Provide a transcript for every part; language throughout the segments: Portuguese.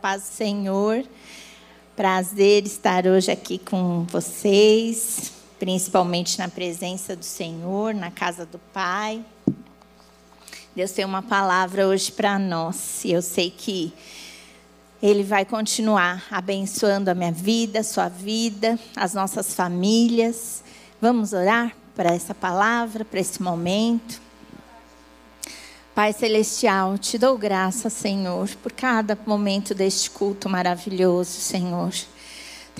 paz do Senhor. Prazer estar hoje aqui com vocês, principalmente na presença do Senhor, na casa do Pai. Deus tem uma palavra hoje para nós e eu sei que Ele vai continuar abençoando a minha vida, a sua vida, as nossas famílias. Vamos orar para essa palavra, para esse momento. Pai Celestial, te dou graça, Senhor, por cada momento deste culto maravilhoso, Senhor.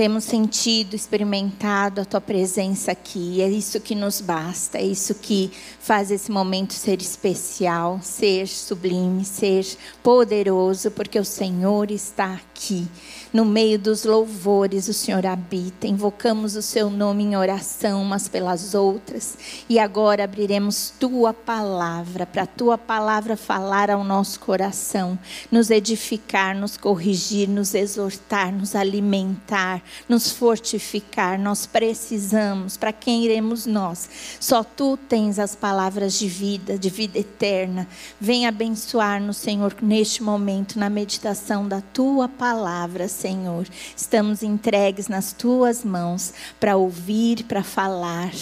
Temos sentido, experimentado a tua presença aqui. É isso que nos basta, é isso que faz esse momento ser especial, ser sublime, ser poderoso, porque o Senhor está aqui no meio dos louvores o Senhor habita. Invocamos o seu nome em oração umas pelas outras. E agora abriremos tua palavra, para tua palavra falar ao nosso coração, nos edificar, nos corrigir, nos exortar, nos alimentar, nos fortificar. Nós precisamos, para quem iremos nós? Só tu tens as palavras de vida, de vida eterna. Vem abençoar-nos, Senhor, neste momento, na meditação da tua palavra, Senhor. Estamos entregues nas tuas mãos para ouvir, para falar,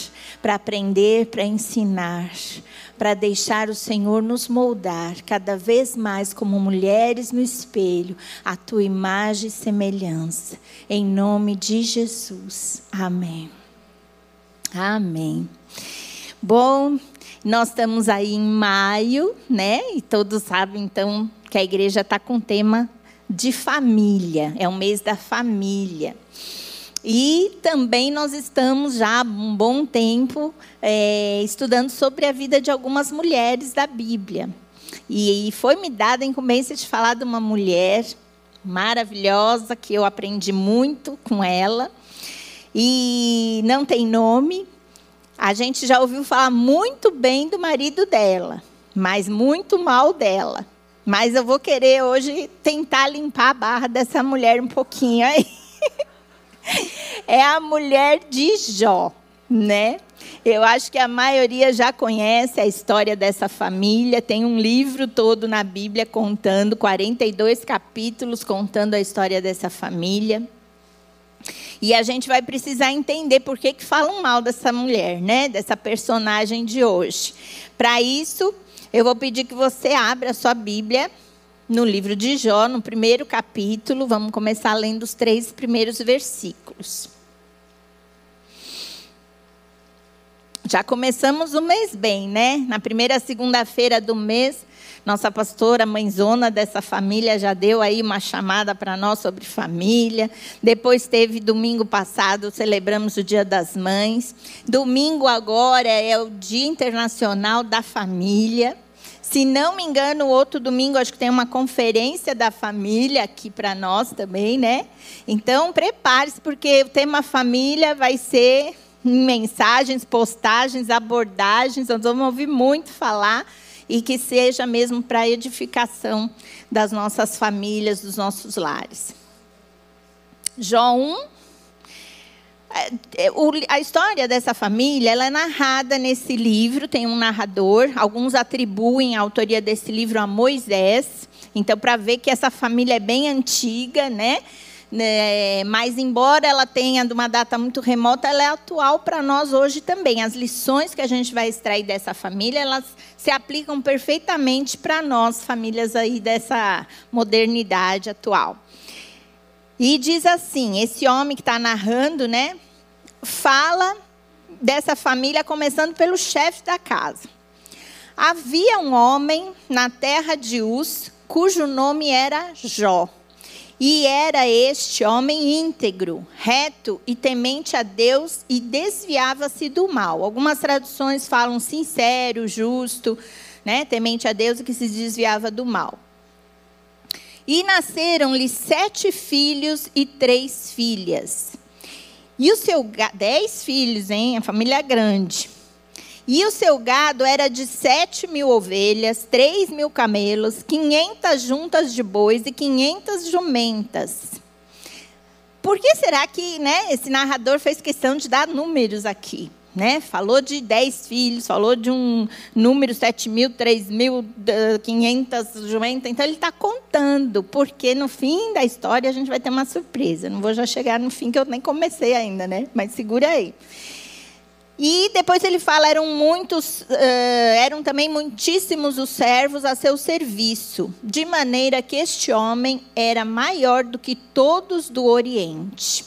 para aprender, para ensinar, para deixar o Senhor nos moldar cada vez mais como mulheres no espelho, a tua imagem e semelhança. Em nome de Jesus. Amém. Amém. Bom, nós estamos aí em maio, né? E todos sabem então que a igreja está com o tema de família, é o mês da família. E também nós estamos já há um bom tempo é, estudando sobre a vida de algumas mulheres da Bíblia. E, e foi me dada a incumbência de falar de uma mulher maravilhosa, que eu aprendi muito com ela. E não tem nome. A gente já ouviu falar muito bem do marido dela, mas muito mal dela. Mas eu vou querer hoje tentar limpar a barra dessa mulher um pouquinho aí. É a mulher de Jó, né? Eu acho que a maioria já conhece a história dessa família. Tem um livro todo na Bíblia contando, 42 capítulos contando a história dessa família. E a gente vai precisar entender por que, que falam mal dessa mulher, né? Dessa personagem de hoje. Para isso, eu vou pedir que você abra a sua Bíblia no livro de Jó, no primeiro capítulo. Vamos começar lendo os três primeiros versículos. Já começamos o mês bem, né? Na primeira segunda-feira do mês, nossa pastora, mãezona dessa família, já deu aí uma chamada para nós sobre família. Depois teve domingo passado, celebramos o Dia das Mães. Domingo agora é o Dia Internacional da Família. Se não me engano, outro domingo acho que tem uma conferência da família aqui para nós também, né? Então, prepare-se, porque o tema família vai ser mensagens, postagens, abordagens. Nós vamos ouvir muito falar e que seja mesmo para edificação das nossas famílias, dos nossos lares. Jó 1. É, é, a história dessa família ela é narrada nesse livro, tem um narrador. Alguns atribuem a autoria desse livro a Moisés. Então, para ver que essa família é bem antiga, né? né? mas embora ela tenha de uma data muito remota, ela é atual para nós hoje também. As lições que a gente vai extrair dessa família, elas se aplicam perfeitamente para nós, famílias aí dessa modernidade atual. E diz assim, esse homem que está narrando, né, fala dessa família começando pelo chefe da casa. Havia um homem na terra de Uz, cujo nome era Jó. E era este homem íntegro, reto e temente a Deus e desviava-se do mal. Algumas traduções falam sincero, justo, né, temente a Deus e que se desviava do mal. E nasceram-lhe sete filhos e três filhas. E o seu dez filhos, hein? A família grande. E o seu gado era de sete mil ovelhas, três mil camelos, quinhentas juntas de bois e quinhentas jumentas. Por que será que né, esse narrador fez questão de dar números aqui? Né? Falou de 10 filhos, falou de um número 7 mil, 3 mil, 500 jumentas. Então, ele está contando, porque no fim da história a gente vai ter uma surpresa. Não vou já chegar no fim, que eu nem comecei ainda, né? Mas segura aí. E depois ele fala, eram muitos, uh, eram também muitíssimos os servos a seu serviço, de maneira que este homem era maior do que todos do Oriente.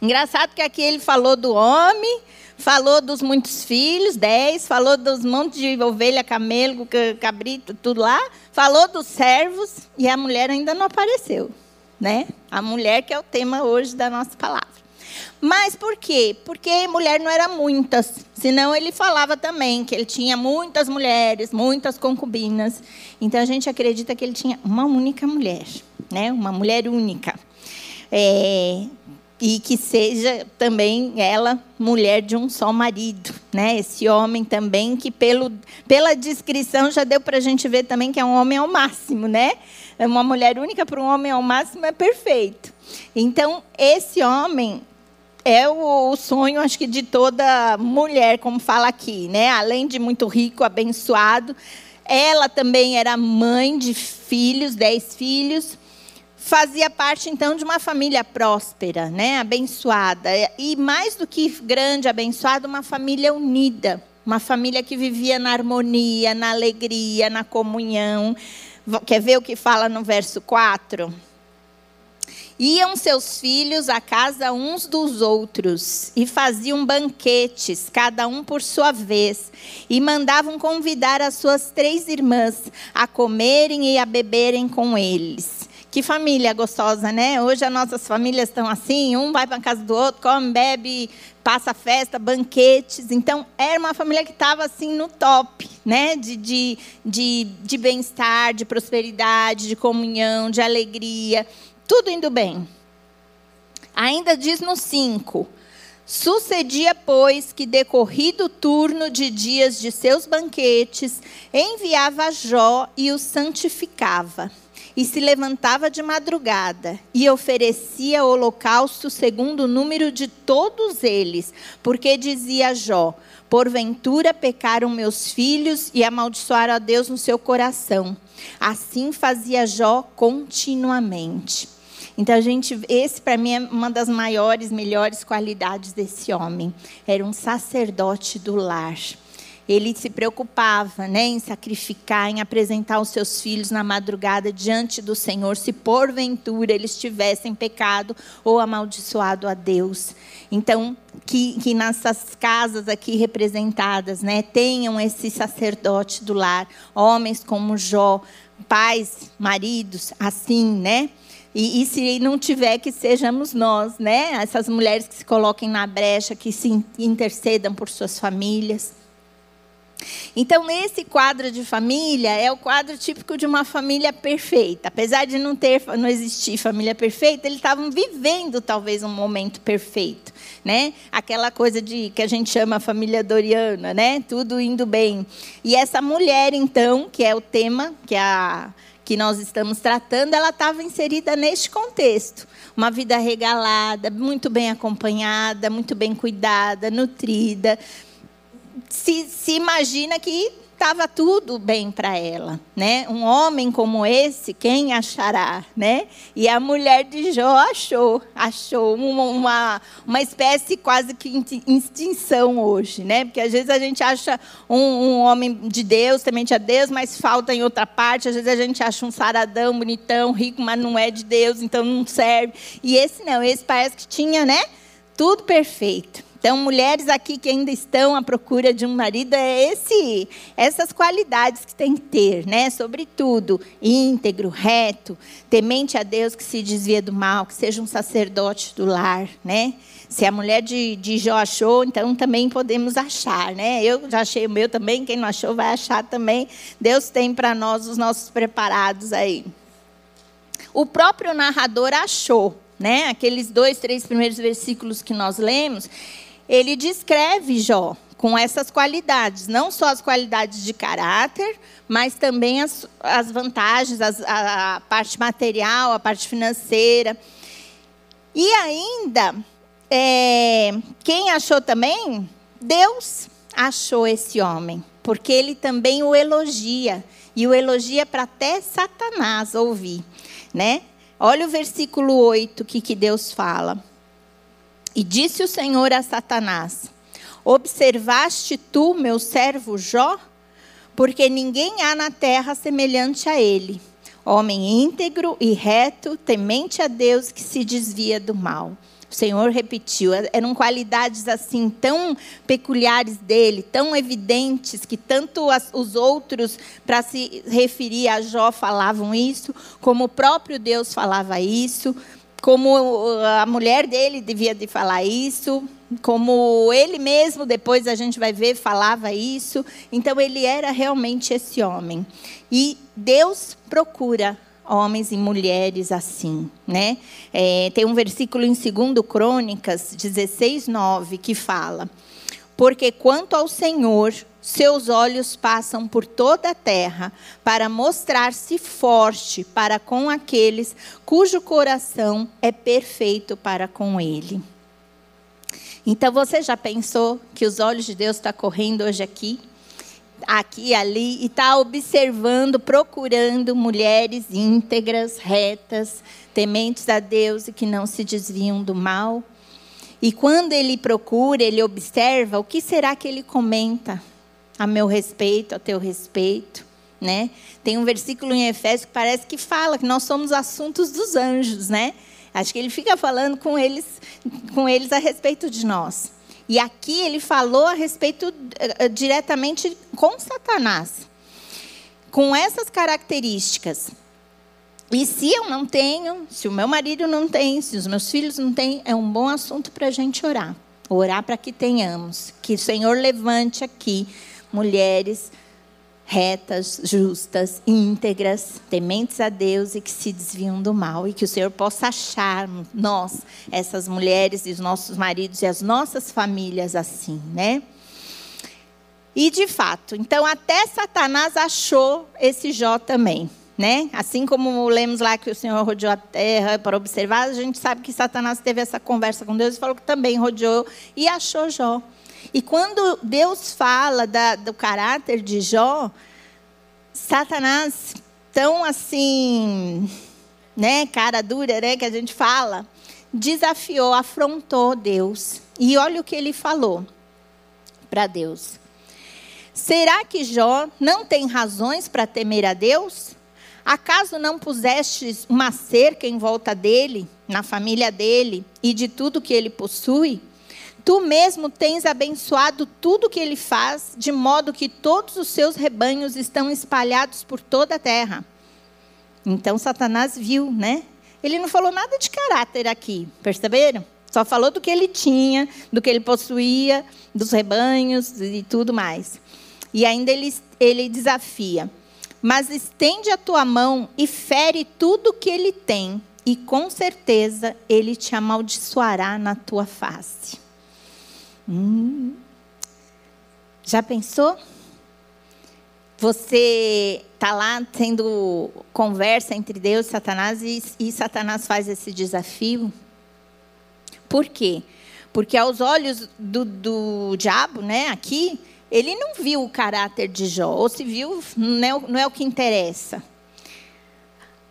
Engraçado que aqui ele falou do homem, falou dos muitos filhos, dez, falou dos montes de ovelha, camelo, cabrito, tudo lá, falou dos servos e a mulher ainda não apareceu, né? A mulher que é o tema hoje da nossa palavra. Mas por quê? Porque mulher não era muitas. Senão ele falava também que ele tinha muitas mulheres, muitas concubinas. Então a gente acredita que ele tinha uma única mulher, né? Uma mulher única. É, e que seja também ela mulher de um só marido, né? Esse homem também que pelo, pela descrição já deu para a gente ver também que é um homem ao máximo, né? É uma mulher única para um homem ao máximo é perfeito. Então esse homem é o, o, sonho, acho que, de toda mulher, como fala aqui, né? Além de muito rico, abençoado, ela também era mãe de filhos, dez filhos, fazia parte então de uma família próspera, né? Abençoada e mais do que grande, abençoada, uma família unida, uma família que vivia na harmonia, na alegria, na comunhão. Quer ver o que fala no verso 4? Iam seus filhos à casa uns dos outros e faziam banquetes, cada um por sua vez, e mandavam convidar as suas três irmãs a comerem e a beberem com eles. Que família gostosa, né? Hoje as nossas famílias estão assim, um vai para a casa do outro, come, bebe, passa festa, banquetes. Então, era uma família que estava assim no top, né? De, de, de, de bem-estar, de prosperidade, de comunhão, de alegria tudo indo bem. Ainda diz no 5: Sucedia, pois, que decorrido o turno de dias de seus banquetes, enviava Jó e o santificava. E se levantava de madrugada e oferecia holocausto segundo o número de todos eles, porque dizia Jó: Porventura pecaram meus filhos e amaldiçoaram a Deus no seu coração. Assim fazia Jó continuamente. Então gente, esse para mim é uma das maiores, melhores qualidades desse homem. Era um sacerdote do lar. Ele se preocupava, né, em sacrificar, em apresentar os seus filhos na madrugada diante do Senhor, se porventura eles tivessem pecado ou amaldiçoado a Deus. Então, que, que nessas casas aqui representadas, né, tenham esse sacerdote do lar, homens como Jó, pais, maridos, assim, né? E, e, se não tiver, que sejamos nós, né? Essas mulheres que se coloquem na brecha, que se intercedam por suas famílias. Então, esse quadro de família é o quadro típico de uma família perfeita. Apesar de não ter, não existir família perfeita, eles estavam vivendo talvez um momento perfeito, né? Aquela coisa de que a gente chama família doriana, né? Tudo indo bem. E essa mulher, então, que é o tema, que a que nós estamos tratando, ela estava inserida neste contexto. Uma vida regalada, muito bem acompanhada, muito bem cuidada, nutrida. Se, se imagina que estava tudo bem para ela, né? Um homem como esse, quem achará, né? E a mulher de Jó achou, achou uma, uma, uma espécie quase que em extinção hoje, né? Porque às vezes a gente acha um, um homem de Deus, temente a Deus, mas falta em outra parte. Às vezes a gente acha um saradão, bonitão, rico, mas não é de Deus, então não serve. E esse não, esse parece que tinha, né? Tudo perfeito. Então, mulheres aqui que ainda estão à procura de um marido, é esse, essas qualidades que tem que ter, né? Sobretudo, íntegro, reto, temente a Deus que se desvia do mal, que seja um sacerdote do lar, né? Se a mulher de, de Jó achou, então também podemos achar, né? Eu já achei o meu também, quem não achou vai achar também. Deus tem para nós os nossos preparados aí. O próprio narrador achou, né? Aqueles dois, três primeiros versículos que nós lemos, ele descreve Jó com essas qualidades, não só as qualidades de caráter, mas também as, as vantagens, as, a, a parte material, a parte financeira. E ainda é, quem achou também? Deus achou esse homem, porque ele também o elogia. E o elogia para até Satanás ouvir, né? Olha o versículo 8 que, que Deus fala. E disse o Senhor a Satanás: Observaste tu, meu servo Jó? Porque ninguém há na terra semelhante a ele, homem íntegro e reto, temente a Deus que se desvia do mal. O Senhor repetiu, eram qualidades assim tão peculiares dele, tão evidentes, que tanto as, os outros, para se referir a Jó, falavam isso, como o próprio Deus falava isso, como a mulher dele devia de falar isso, como ele mesmo, depois a gente vai ver, falava isso. Então ele era realmente esse homem. E Deus procura homens e mulheres assim, né? É, tem um versículo em 2 Crônicas 16, 9, que fala: Porque quanto ao Senhor, seus olhos passam por toda a terra para mostrar-se forte para com aqueles cujo coração é perfeito para com ele. Então você já pensou que os olhos de Deus estão tá correndo hoje aqui? aqui e ali e está observando, procurando mulheres íntegras, retas, tementes a Deus e que não se desviam do mal. E quando ele procura, ele observa, o que será que ele comenta a meu respeito, a teu respeito? Né? Tem um versículo em Efésios que parece que fala que nós somos assuntos dos anjos, né? Acho que ele fica falando com eles, com eles a respeito de nós. E aqui ele falou a respeito uh, diretamente com Satanás, com essas características. E se eu não tenho, se o meu marido não tem, se os meus filhos não têm, é um bom assunto para a gente orar. Orar para que tenhamos. Que o Senhor levante aqui mulheres retas, justas, íntegras, tementes a Deus e que se desviam do mal. E que o Senhor possa achar nós, essas mulheres e os nossos maridos e as nossas famílias assim, né? E de fato, então até Satanás achou esse Jó também. Né? Assim como lemos lá que o Senhor rodeou a terra para observar, a gente sabe que Satanás teve essa conversa com Deus e falou que também rodeou e achou Jó. E quando Deus fala da, do caráter de Jó, Satanás, tão assim, né, cara dura, né, que a gente fala, desafiou, afrontou Deus. E olha o que ele falou para Deus. Será que Jó não tem razões para temer a Deus? Acaso não pusestes uma cerca em volta dele, na família dele e de tudo que ele possui? Tu mesmo tens abençoado tudo que ele faz, de modo que todos os seus rebanhos estão espalhados por toda a terra. Então Satanás viu, né? Ele não falou nada de caráter aqui, perceberam? Só falou do que ele tinha, do que ele possuía, dos rebanhos e tudo mais. E ainda ele, ele desafia: Mas estende a tua mão e fere tudo que ele tem, e com certeza ele te amaldiçoará na tua face. Hum. Já pensou? Você está lá tendo conversa entre Deus e Satanás e, e Satanás faz esse desafio. Por quê? Porque aos olhos do, do diabo, né, aqui, ele não viu o caráter de Jó, ou se viu, não é, não é o que interessa.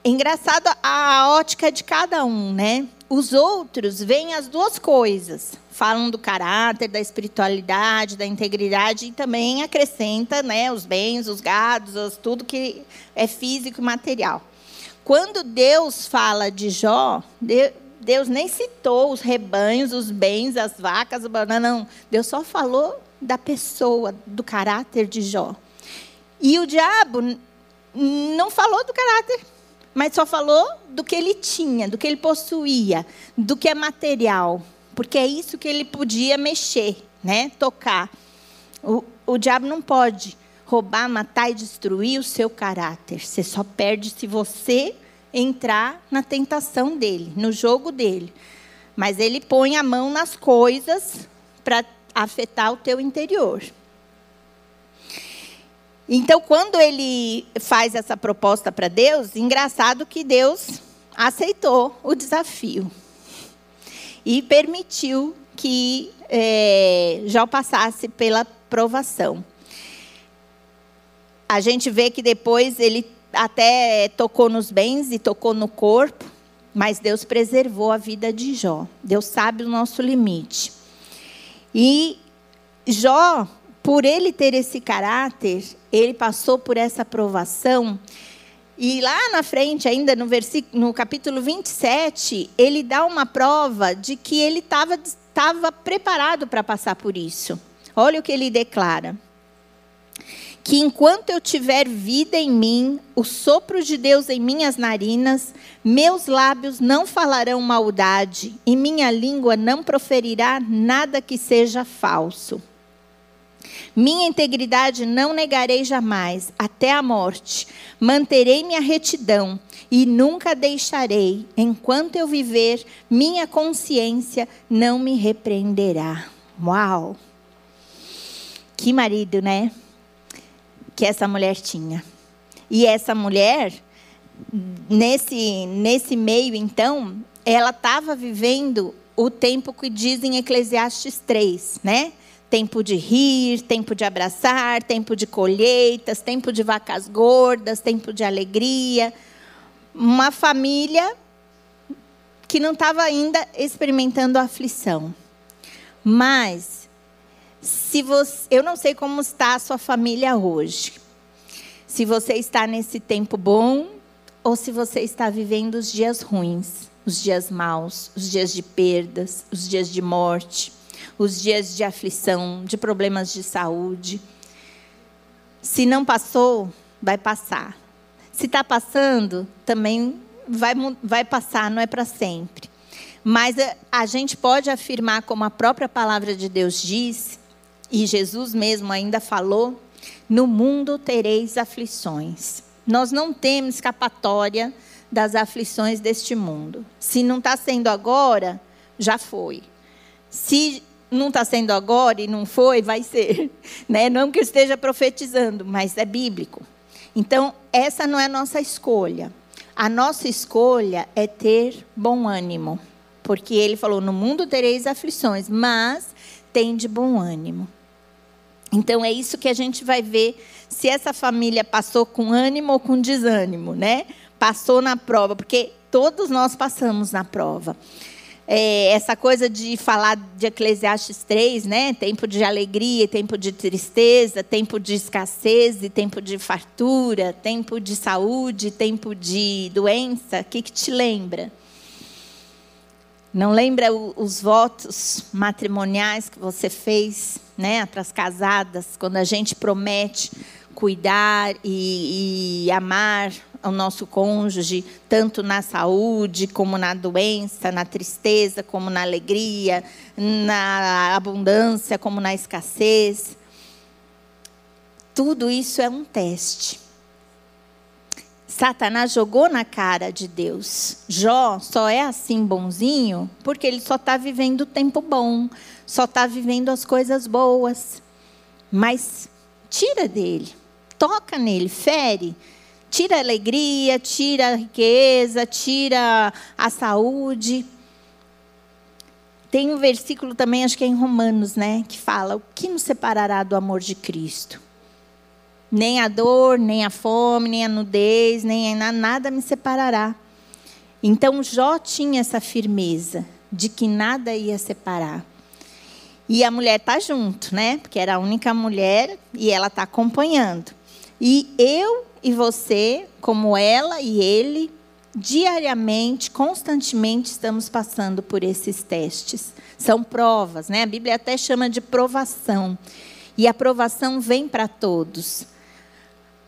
Engraçado a ótica de cada um, né? Os outros veem as duas coisas falam do caráter, da espiritualidade, da integridade e também acrescenta né, os bens, os gados, os, tudo que é físico e material. Quando Deus fala de Jó, Deus nem citou os rebanhos, os bens, as vacas, o banana, não. Deus só falou da pessoa, do caráter de Jó. E o diabo não falou do caráter, mas só falou do que ele tinha, do que ele possuía, do que é material porque é isso que ele podia mexer, né? Tocar. O, o diabo não pode roubar, matar e destruir o seu caráter. Você só perde se você entrar na tentação dele, no jogo dele. Mas ele põe a mão nas coisas para afetar o teu interior. Então, quando ele faz essa proposta para Deus, engraçado que Deus aceitou o desafio. e permitiu que é, Jó passasse pela provação. A gente vê que depois ele até tocou nos bens e tocou no corpo, mas Deus preservou a vida de Jó. Deus sabe o nosso limite. E Jó, por ele ter esse caráter, ele passou por essa provação. E lá na frente, ainda no, versículo, no capítulo 27, ele dá uma prova de que ele estava preparado para passar por isso. Olha o que ele declara que enquanto eu tiver vida em mim, o sopro de Deus em minhas narinas, meus lábios não falarão maldade e minha língua não proferirá nada que seja falso. Minha integridade não negarei jamais, até a morte. Manterei minha retidão e nunca deixarei, enquanto eu viver, minha consciência não me repreenderá. Uau! Que marido, né? Que essa mulher tinha. E essa mulher, nesse, nesse meio, então, ela estava vivendo o tempo que diz em Eclesiastes 3, né? Tempo de rir, tempo de abraçar, tempo de colheitas, tempo de vacas gordas, tempo de alegria. Uma família que não estava ainda experimentando a aflição. Mas se você, eu não sei como está a sua família hoje. Se você está nesse tempo bom ou se você está vivendo os dias ruins, os dias maus, os dias de perdas, os dias de morte, os dias de aflição, de problemas de saúde. Se não passou, vai passar. Se está passando, também vai, vai passar, não é para sempre. Mas a, a gente pode afirmar, como a própria palavra de Deus diz, e Jesus mesmo ainda falou: no mundo tereis aflições. Nós não temos escapatória das aflições deste mundo. Se não está sendo agora, já foi. Se não está sendo agora e não foi, vai ser. Né? Não que eu esteja profetizando, mas é bíblico. Então, essa não é a nossa escolha. A nossa escolha é ter bom ânimo. Porque ele falou: no mundo tereis aflições, mas tem de bom ânimo. Então é isso que a gente vai ver se essa família passou com ânimo ou com desânimo, né? Passou na prova, porque todos nós passamos na prova. É, essa coisa de falar de Eclesiastes 3, né? Tempo de alegria, tempo de tristeza, tempo de escassez e tempo de fartura, tempo de saúde, tempo de doença. O que, que te lembra? Não lembra os votos matrimoniais que você fez, né, para as casadas, quando a gente promete cuidar e, e amar o nosso cônjuge, tanto na saúde, como na doença, na tristeza, como na alegria, na abundância, como na escassez. Tudo isso é um teste. Satanás jogou na cara de Deus. Jó só é assim bonzinho porque ele só está vivendo o tempo bom, só está vivendo as coisas boas. Mas tira dele, toca nele, fere, tira a alegria, tira a riqueza, tira a saúde. Tem um versículo também, acho que é em Romanos, né, que fala: o que nos separará do amor de Cristo? Nem a dor, nem a fome, nem a nudez, nem a nada me separará. Então Jó tinha essa firmeza de que nada ia separar. E a mulher está junto, né? Porque era a única mulher e ela está acompanhando. E eu e você, como ela e ele, diariamente, constantemente estamos passando por esses testes. São provas, né? A Bíblia até chama de provação. E a provação vem para todos.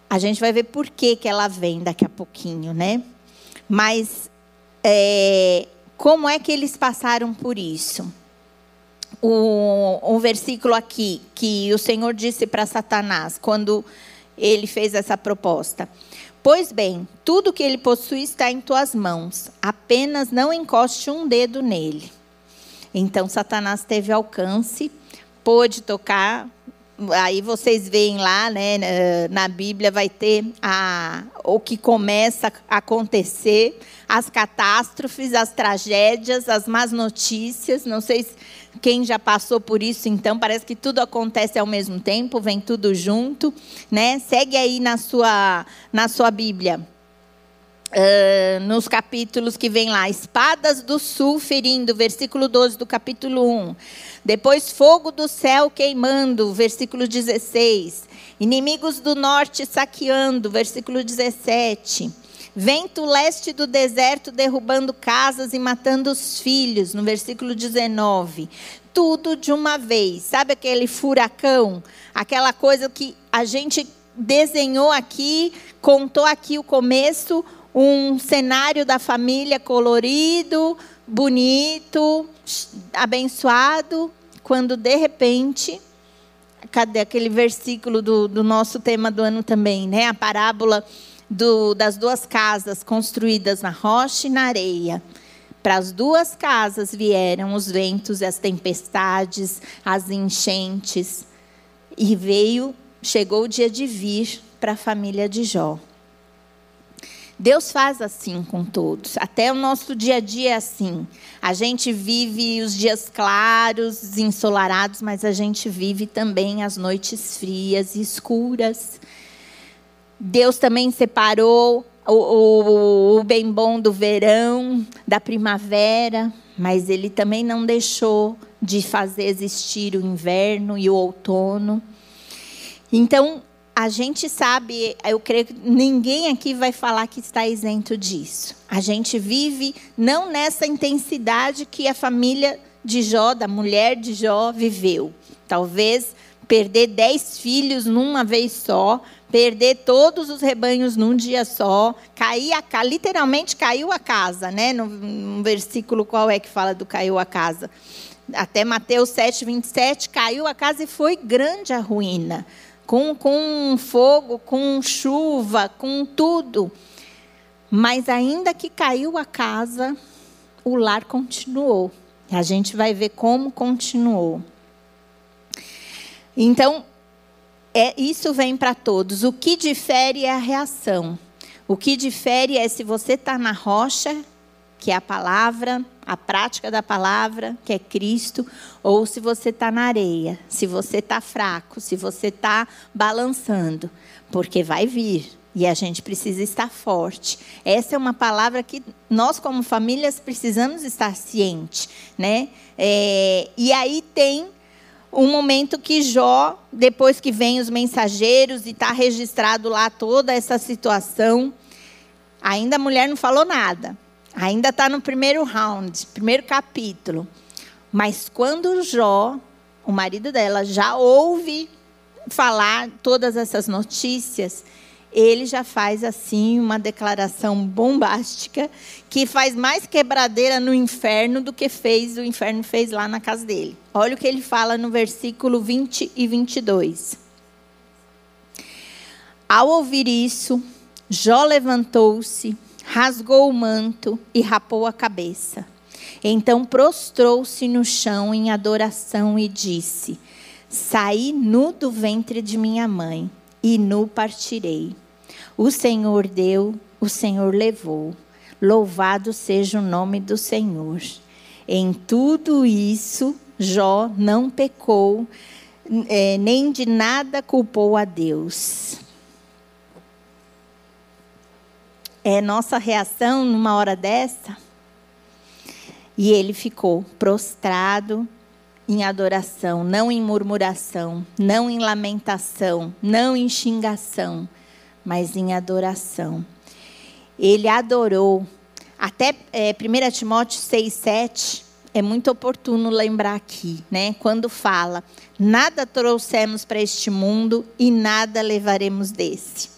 A gente vai ver por que, que ela vem daqui a pouquinho, né? Mas é, como é que eles passaram por isso? O, um versículo aqui que o Senhor disse para Satanás quando ele fez essa proposta. Pois bem, tudo que ele possui está em tuas mãos, apenas não encoste um dedo nele. Então Satanás teve alcance, pôde tocar aí vocês veem lá, né, na Bíblia vai ter a, o que começa a acontecer, as catástrofes, as tragédias, as más notícias. Não sei quem já passou por isso, então parece que tudo acontece ao mesmo tempo, vem tudo junto, né? Segue aí na sua na sua Bíblia. Uh, nos capítulos que vem lá, espadas do sul ferindo, versículo 12 do capítulo 1. Depois, fogo do céu queimando, versículo 16. Inimigos do norte saqueando, versículo 17. Vento leste do deserto derrubando casas e matando os filhos, no versículo 19. Tudo de uma vez. Sabe aquele furacão? Aquela coisa que a gente desenhou aqui, contou aqui o começo, um cenário da família colorido, bonito, abençoado, quando de repente, cadê aquele versículo do, do nosso tema do ano também, né? A parábola do, das duas casas construídas na rocha e na areia. Para as duas casas vieram os ventos, as tempestades, as enchentes. E veio, chegou o dia de vir para a família de Jó. Deus faz assim com todos. Até o nosso dia a dia é assim. A gente vive os dias claros, ensolarados, mas a gente vive também as noites frias e escuras. Deus também separou o, o, o bem bom do verão, da primavera, mas Ele também não deixou de fazer existir o inverno e o outono. Então, a gente sabe, eu creio que ninguém aqui vai falar que está isento disso. A gente vive não nessa intensidade que a família de Jó, da mulher de Jó, viveu. Talvez perder dez filhos numa vez só, perder todos os rebanhos num dia só, cair a literalmente caiu a casa, né? No versículo qual é que fala do caiu a casa? Até Mateus 7, 27, caiu a casa e foi grande a ruína com, com fogo, com chuva, com tudo. Mas ainda que caiu a casa, o lar continuou. A gente vai ver como continuou. Então, é, isso vem para todos. O que difere é a reação. O que difere é se você está na rocha, que é a palavra, a prática da palavra, que é Cristo, ou se você está na areia, se você está fraco, se você está balançando, porque vai vir. E a gente precisa estar forte. Essa é uma palavra que nós, como famílias, precisamos estar cientes. Né? É, e aí tem um momento que Jó, depois que vem os mensageiros e está registrado lá toda essa situação, ainda a mulher não falou nada. Ainda está no primeiro round, primeiro capítulo. Mas quando Jó, o marido dela, já ouve falar todas essas notícias, ele já faz assim uma declaração bombástica que faz mais quebradeira no inferno do que fez o inferno fez lá na casa dele. Olha o que ele fala no versículo 20 e 22. Ao ouvir isso, Jó levantou-se rasgou o manto e rapou a cabeça. Então prostrou-se no chão em adoração e disse: Saí nu do ventre de minha mãe, e nu partirei. O Senhor deu, o Senhor levou. Louvado seja o nome do Senhor. Em tudo isso, Jó não pecou, é, nem de nada culpou a Deus. É nossa reação numa hora dessa? E ele ficou prostrado em adoração, não em murmuração, não em lamentação, não em xingação, mas em adoração. Ele adorou. Até é, 1 Timóteo 6, 7 é muito oportuno lembrar aqui, né? Quando fala: nada trouxemos para este mundo e nada levaremos desse.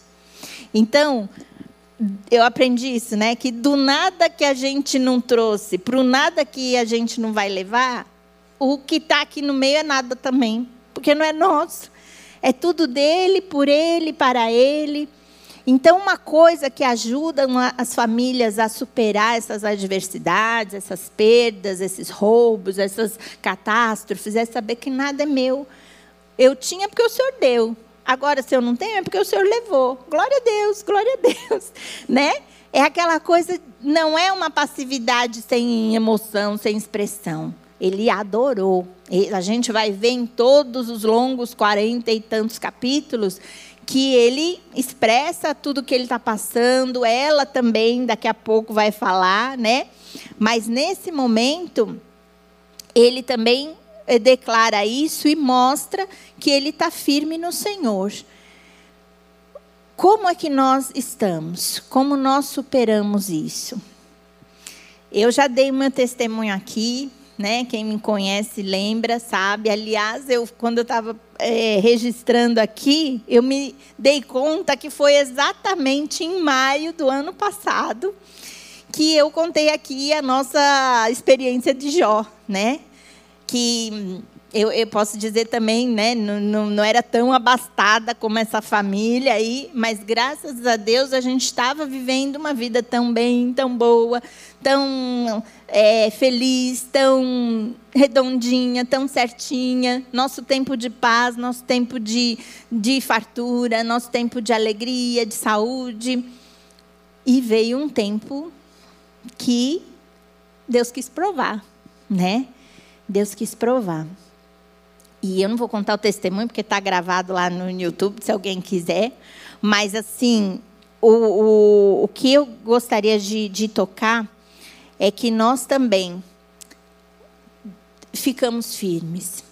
Então, eu aprendi isso, né? Que do nada que a gente não trouxe, para o nada que a gente não vai levar, o que está aqui no meio é nada também, porque não é nosso. É tudo dele, por ele, para ele. Então, uma coisa que ajuda as famílias a superar essas adversidades, essas perdas, esses roubos, essas catástrofes, é saber que nada é meu. Eu tinha porque o Senhor deu. Agora, se eu não tenho, é porque o Senhor levou. Glória a Deus, glória a Deus. Né? É aquela coisa, não é uma passividade sem emoção, sem expressão. Ele adorou. A gente vai ver em todos os longos quarenta e tantos capítulos que ele expressa tudo que ele está passando. Ela também daqui a pouco vai falar, né? Mas nesse momento ele também declara isso e mostra que ele está firme no Senhor. Como é que nós estamos? Como nós superamos isso? Eu já dei meu testemunho aqui, né? Quem me conhece lembra, sabe. Aliás, eu quando eu estava é, registrando aqui, eu me dei conta que foi exatamente em maio do ano passado que eu contei aqui a nossa experiência de Jó, né? Que eu, eu, posso dizer também, né, não, não, não, era tão abastada como essa família aí, mas graças a Deus a gente estava vivendo uma vida tão bem, tão boa, tão é, feliz, tão redondinha, tão certinha. Nosso tempo de paz, nosso tempo de, de fartura, nosso tempo de alegria, de saúde. E veio um tempo que Deus quis provar, né? Deus quis provar. E eu não vou contar o testemunho, porque está gravado lá no YouTube, se alguém quiser. Mas, assim, o, o, o que eu gostaria de, de tocar é que nós também ficamos firmes.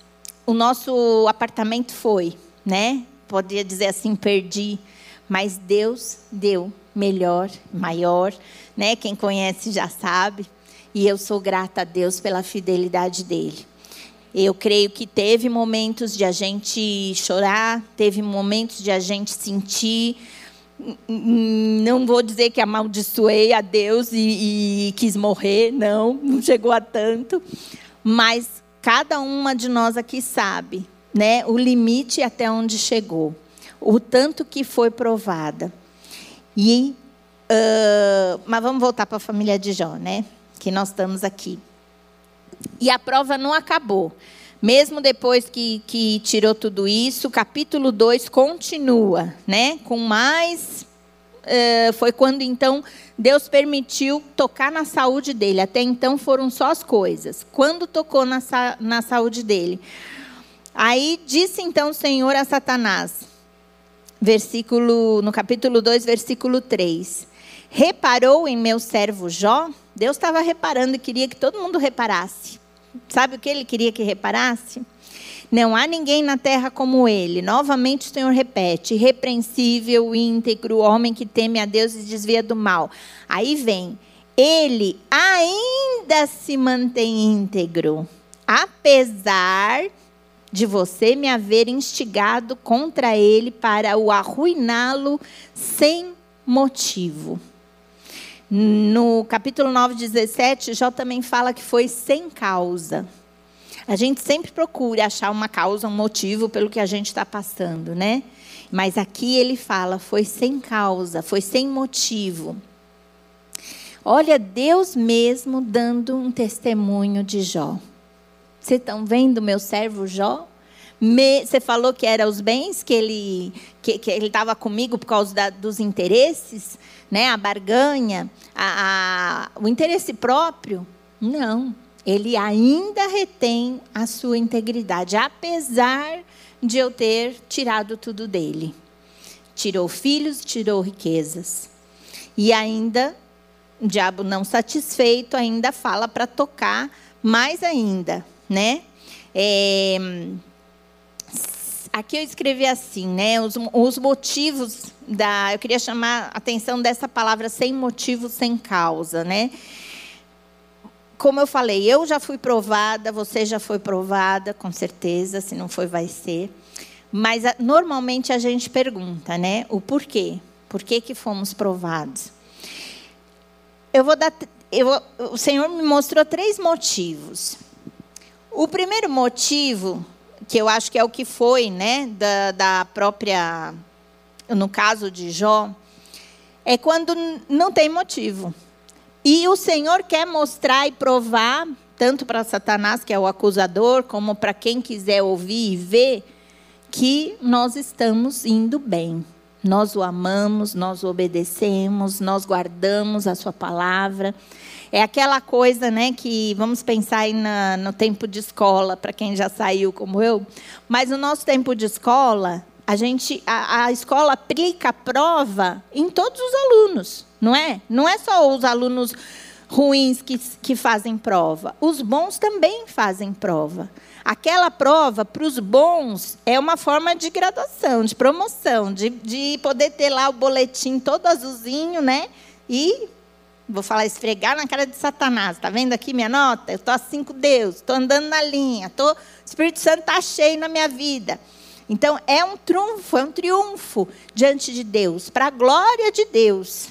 O nosso apartamento foi, né? Poderia dizer assim, perdi. Mas Deus deu melhor, maior, né? Quem conhece já sabe. E eu sou grata a Deus pela fidelidade dele. Eu creio que teve momentos de a gente chorar, teve momentos de a gente sentir. Não vou dizer que amaldiçoei a Deus e, e quis morrer, não, não chegou a tanto. Mas cada uma de nós aqui sabe, né, o limite até onde chegou, o tanto que foi provada. E, uh, mas vamos voltar para a família de Jó, né? Que nós estamos aqui. E a prova não acabou. Mesmo depois que, que tirou tudo isso, capítulo 2 continua, né? Com mais. Uh, foi quando então Deus permitiu tocar na saúde dele. Até então foram só as coisas. Quando tocou na, na saúde dele. Aí disse então o Senhor a Satanás: versículo, no capítulo 2, versículo 3. Reparou em meu servo Jó? Deus estava reparando e queria que todo mundo reparasse. Sabe o que ele queria que reparasse? Não há ninguém na terra como ele. Novamente o Senhor repete: irrepreensível, íntegro, homem que teme a Deus e desvia do mal. Aí vem, ele ainda se mantém íntegro, apesar de você me haver instigado contra ele para o arruiná-lo sem motivo. No capítulo 9, 17, Jó também fala que foi sem causa. A gente sempre procura achar uma causa, um motivo pelo que a gente está passando, né? Mas aqui ele fala, foi sem causa, foi sem motivo. Olha, Deus mesmo dando um testemunho de Jó. Vocês estão vendo meu servo Jó? Você falou que eram os bens que ele que, que ele estava comigo por causa da, dos interesses, né? A barganha, a, a, o interesse próprio? Não. Ele ainda retém a sua integridade, apesar de eu ter tirado tudo dele. Tirou filhos, tirou riquezas. E ainda, o diabo não satisfeito, ainda fala para tocar mais ainda né? É, aqui eu escrevi assim, né? Os, os, motivos da. Eu queria chamar a atenção dessa palavra sem motivo, sem causa, né? Como eu falei, eu já fui provada, você já foi provada, com certeza, se não foi, vai ser. Mas normalmente a gente pergunta, né? O porquê? Por que, que fomos provados? Eu vou dar. Eu, o Senhor me mostrou três motivos. O primeiro motivo, que eu acho que é o que foi, né, da, da própria, no caso de Jó, é quando não tem motivo. E o Senhor quer mostrar e provar, tanto para Satanás, que é o acusador, como para quem quiser ouvir e ver, que nós estamos indo bem. Nós o amamos, nós o obedecemos, nós guardamos a sua palavra. É aquela coisa, né, que vamos pensar aí na, no tempo de escola, para quem já saiu como eu, mas no nosso tempo de escola, a gente, a, a escola aplica a prova em todos os alunos, não é? Não é só os alunos ruins que, que fazem prova. Os bons também fazem prova. Aquela prova, para os bons, é uma forma de graduação, de promoção, de, de poder ter lá o boletim todo azulzinho, né? E, vou falar, esfregar na cara de Satanás. Está vendo aqui minha nota? Eu estou assim com Deus, estou andando na linha, tô, o Espírito Santo está cheio na minha vida. Então, é um triunfo, é um triunfo diante de Deus, para a glória de Deus.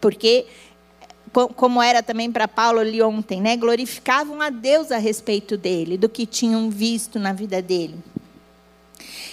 Porque como era também para Paulo ali ontem, né? glorificavam a Deus a respeito dele, do que tinham visto na vida dele.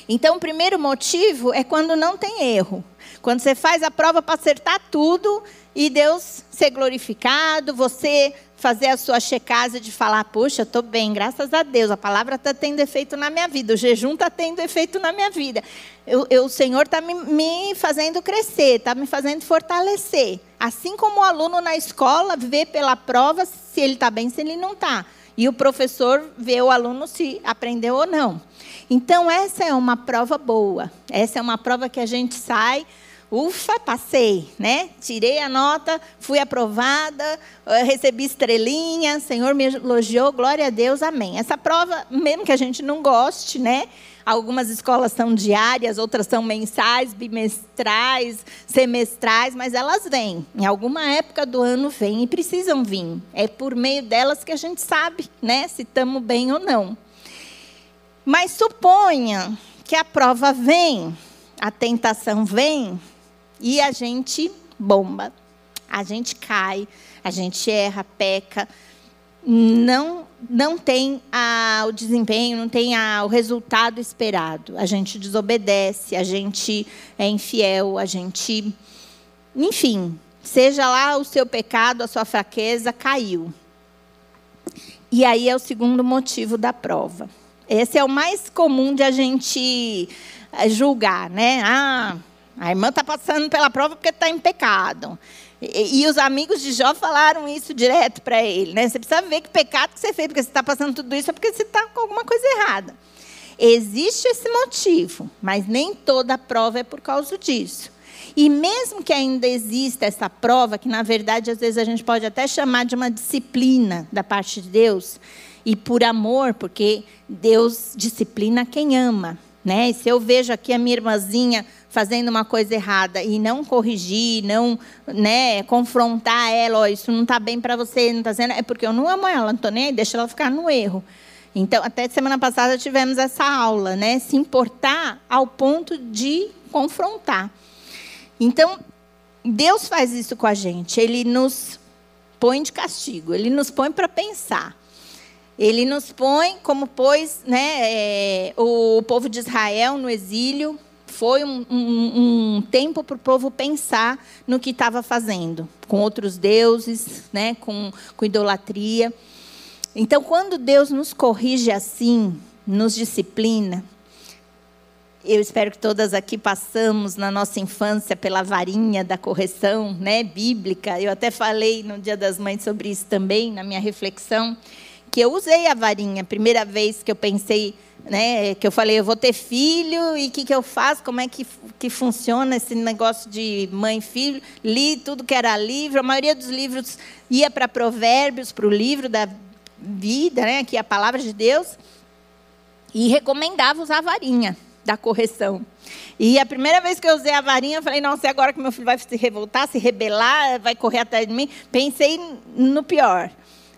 Então, o primeiro motivo é quando não tem erro. Quando você faz a prova para acertar tudo e Deus ser glorificado, você fazer a sua checagem de falar, puxa, estou bem, graças a Deus, a palavra está tendo efeito na minha vida, o jejum está tendo efeito na minha vida. Eu, eu, o Senhor está me, me fazendo crescer, está me fazendo fortalecer. Assim como o aluno na escola vê pela prova se ele está bem, se ele não está. E o professor vê o aluno se aprendeu ou não. Então, essa é uma prova boa. Essa é uma prova que a gente sai Ufa, passei, né? Tirei a nota, fui aprovada, eh, recebi estrelinha, Senhor me elogiou, glória a Deus, amém. Essa prova, mesmo que a gente não goste, né? Algumas escolas são diárias, outras são mensais, bimestrais, semestrais, mas elas vêm. Em alguma época do ano vêm e precisam vir. É por meio delas que a gente sabe, né, se estamos bem ou não. Mas suponha que a prova vem, a tentação vem, e a gente bomba, a gente cai, a gente erra, peca, não não tem a, o desempenho, não tem a, o resultado esperado. A gente desobedece, a gente é infiel, a gente, enfim, seja lá o seu pecado, a sua fraqueza, caiu. E aí é o segundo motivo da prova. Esse é o mais comum de a gente eh, julgar, né? Ah, a irmã está passando pela prova porque está em pecado. E, e, os amigos de Jó falaram isso direto para ele. Né? Você precisa ver que pecado que você fez, porque você está passando tudo isso é porque você está com alguma coisa errada. Existe esse motivo, mas nem toda prova é por causa disso. E mesmo que ainda exista essa prova, que na verdade às vezes a gente pode até chamar de uma disciplina da parte de Deus, e por amor, porque Deus disciplina quem ama. Né? E se eu vejo aqui a minha irmãzinha fazendo uma coisa errada e não corrigir, não né, confrontar ela, oh, isso não está bem para você, não está sendo, é porque eu não amo ela, não estou nem aí, deixa ela ficar no erro. Então, até semana passada tivemos essa aula, né? Se importar ao ponto de confrontar. Então, Deus faz isso com a gente. Ele nos põe de castigo, ele nos põe para pensar. Ele nos põe como pôs né, é, o povo de Israel no exílio, foi um, um, um tempo para o povo pensar no que estava fazendo, com outros deuses, né, com, com idolatria. Então, quando Deus nos corrige assim, nos disciplina, eu espero que todas aqui passamos na nossa infância pela varinha da correção né, bíblica. Eu até falei no Dia das Mães sobre isso também, na minha reflexão, que eu usei a varinha. Primeira vez que eu pensei né, que eu falei, eu vou ter filho e o que, que eu faço, como é que, que funciona esse negócio de mãe filho. Li tudo que era livro, a maioria dos livros ia para provérbios, para o livro da vida, né, que é a palavra de Deus, e recomendava usar a varinha da correção. E a primeira vez que eu usei a varinha, eu falei, nossa, e agora que meu filho vai se revoltar, se rebelar, vai correr atrás de mim? Pensei no pior.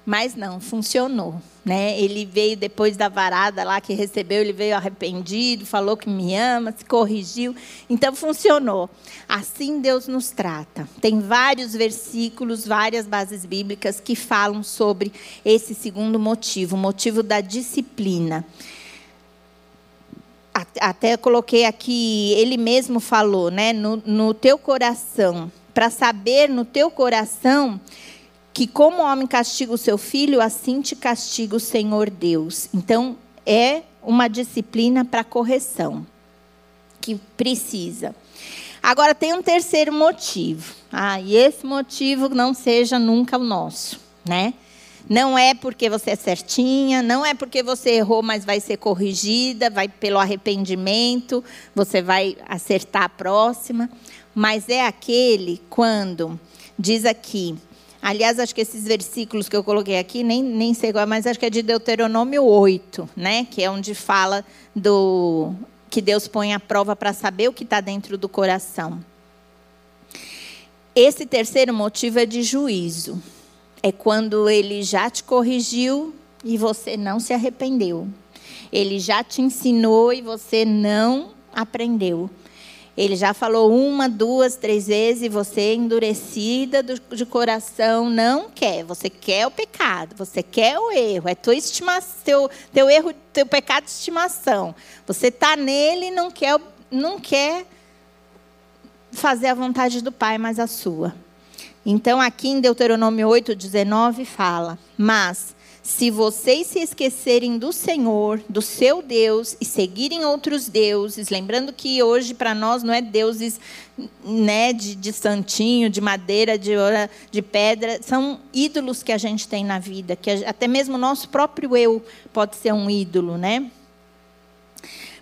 Mas não, funcionou. Né? Ele veio depois da varada lá que recebeu, ele veio arrependido, falou que me ama, se corrigiu. Então funcionou. Assim Deus nos trata. Tem vários versículos, várias bases bíblicas que falam sobre esse segundo motivo, o motivo da disciplina. Até coloquei aqui, ele mesmo falou, né? No, no teu coração, para saber no teu coração que como o homem castiga o seu filho, assim te castiga o Senhor Deus. Então, é uma disciplina para correção. que precisa. Agora tem um terceiro motivo. Ah, e esse motivo não seja nunca o nosso, né? Não é porque você é certinha, não é porque você errou, mas vai ser corrigida, vai pelo arrependimento, você vai acertar a próxima. Mas é aquele quando diz aqui, aliás, acho que esses versículos que eu coloquei aqui, nem, nem sei qual, mas acho que é de Deuteronômio 8, né? Que é onde fala do que Deus põe a prova para saber o que está dentro do coração. Esse terceiro motivo é de juízo. É quando ele já te corrigiu e você não se arrependeu. Ele já te ensinou e você não aprendeu. Ele já falou uma, duas, três vezes você, endurecida de coração, não quer. Você quer o pecado, você quer o erro. É tua estimação, teu, teu erro, teu pecado de estimação. Você está nele e não quer, não quer fazer a vontade do Pai, mas a sua. Então, aqui em Deuteronômio 8, 19, fala: Mas se vocês se esquecerem do Senhor, do seu Deus, e seguirem outros deuses, lembrando que hoje para nós não é deuses né, de, de santinho, de madeira, de, de pedra, são ídolos que a gente tem na vida, que até mesmo o nosso próprio eu pode ser um ídolo, né?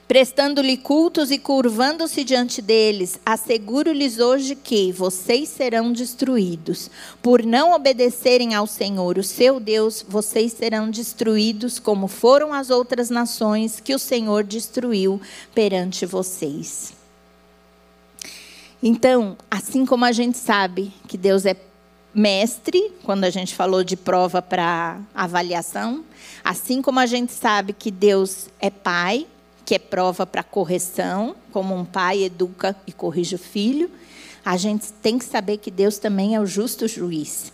Prestando-lhe cultos e curvando-se diante deles, asseguro-lhes hoje que vocês serão destruídos. Por não obedecerem ao Senhor, o seu Deus, vocês serão destruídos, como foram as outras nações que o Senhor destruiu perante vocês. Então, assim como a gente sabe que Deus é mestre, quando a gente falou de prova para avaliação, assim como a gente sabe que Deus é pai, que é prova para correção, como um pai educa e corrige o filho, a gente tem que saber que Deus também é o justo juiz.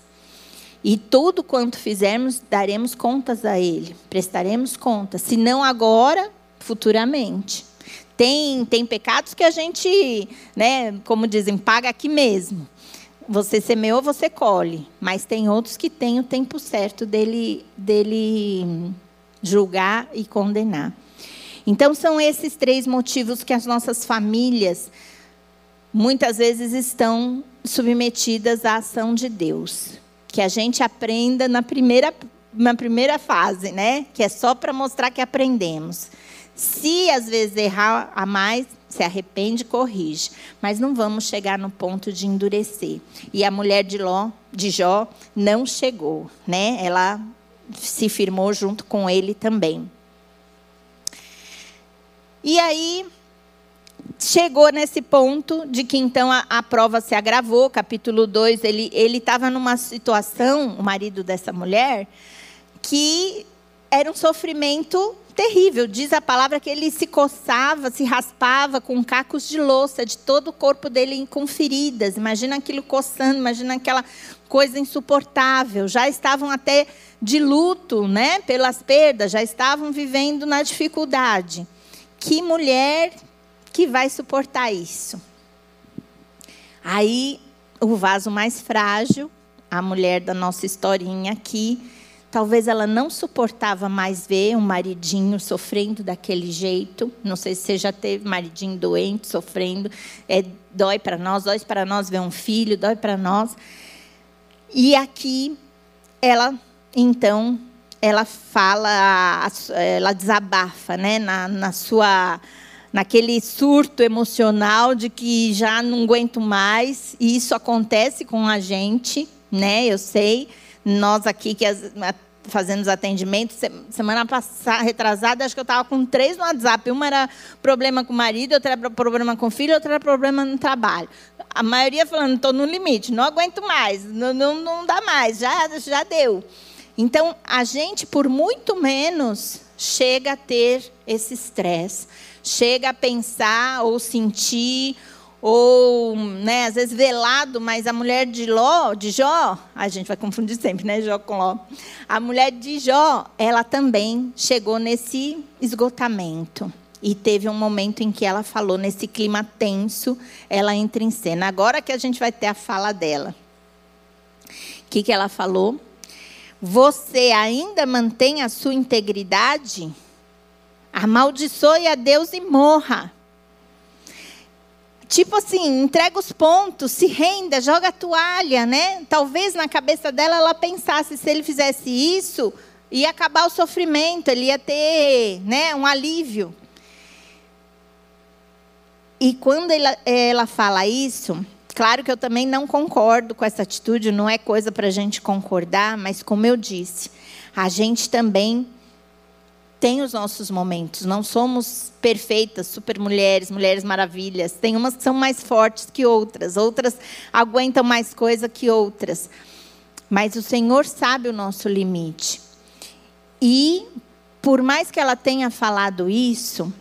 E tudo quanto fizermos, daremos contas a Ele, prestaremos contas, se não agora, futuramente. Tem, tem pecados que a gente, né, como dizem, paga aqui mesmo. Você semeou, você colhe. Mas tem outros que têm o tempo certo dele, dele julgar e condenar. Então, são esses três motivos que as nossas famílias muitas vezes estão submetidas à ação de Deus. Que a gente aprenda na primeira, na primeira fase, né? Que é só para mostrar que aprendemos. Se às vezes errar a mais, se arrepende, corrige. Mas não vamos chegar no ponto de endurecer. E a mulher de, Ló, de Jó não chegou, né? Ela se firmou junto com ele também. E aí chegou nesse ponto de que então a, a prova se agravou, capítulo 2, ele estava numa situação, o marido dessa mulher, que era um sofrimento terrível. Diz a palavra que ele se coçava, se raspava com cacos de louça de todo o corpo dele com feridas. Imagina aquilo coçando, imagina aquela coisa insuportável. Já estavam até de luto, né, pelas perdas, já estavam vivendo na dificuldade. Que mulher que vai suportar isso? Aí, o vaso mais frágil, a mulher da nossa historinha aqui, talvez ela não suportava mais ver um maridinho sofrendo daquele jeito. Não sei se você já teve maridinho doente, sofrendo. É, dói para nós, dói para nós ver um filho, dói para nós. E aqui, ela, então, ela fala, ela desabafa, né, na, na sua naquele surto emocional de que já não aguento mais, e isso acontece com a gente, né? Eu sei, nós aqui que as, fazendo os atendimentos, semana passada, retrasada, acho que eu estava com três no WhatsApp. Uma era problema com o marido, outra era problema com o filho, outra era problema no trabalho. A maioria falando, estou no limite, não aguento mais, não, não, não dá mais, já, já deu. Então, a gente, por muito menos, chega a ter esse estresse, chega a pensar ou sentir, ou, né, às vezes velado, mas a mulher de Ló, de Jó, a gente vai confundir sempre, né, Jó com Ló. A mulher de Jó, ela também chegou nesse esgotamento. E teve um momento em que ela falou, nesse clima tenso, ela entra em cena. Agora que a gente vai ter a fala dela. O que, que ela falou? Você ainda mantém a sua integridade, amaldiçoe a Deus e morra. tipo assim, entrega os pontos, se renda, joga a toalha, né? Talvez na cabeça dela ela pensasse se ele fizesse isso, ia acabar o sofrimento, ele ia ter, né, um alívio. E quando ela, ela fala isso, claro que eu também não concordo com essa atitude, não é coisa para a gente concordar, mas como eu disse, a gente também tem os nossos momentos. Não somos perfeitas, super mulheres, mulheres maravilhas. Tem umas que são mais fortes que outras, outras aguentam mais coisa que outras. Mas o Senhor sabe o nosso limite. E, por mais que ela tenha falado isso,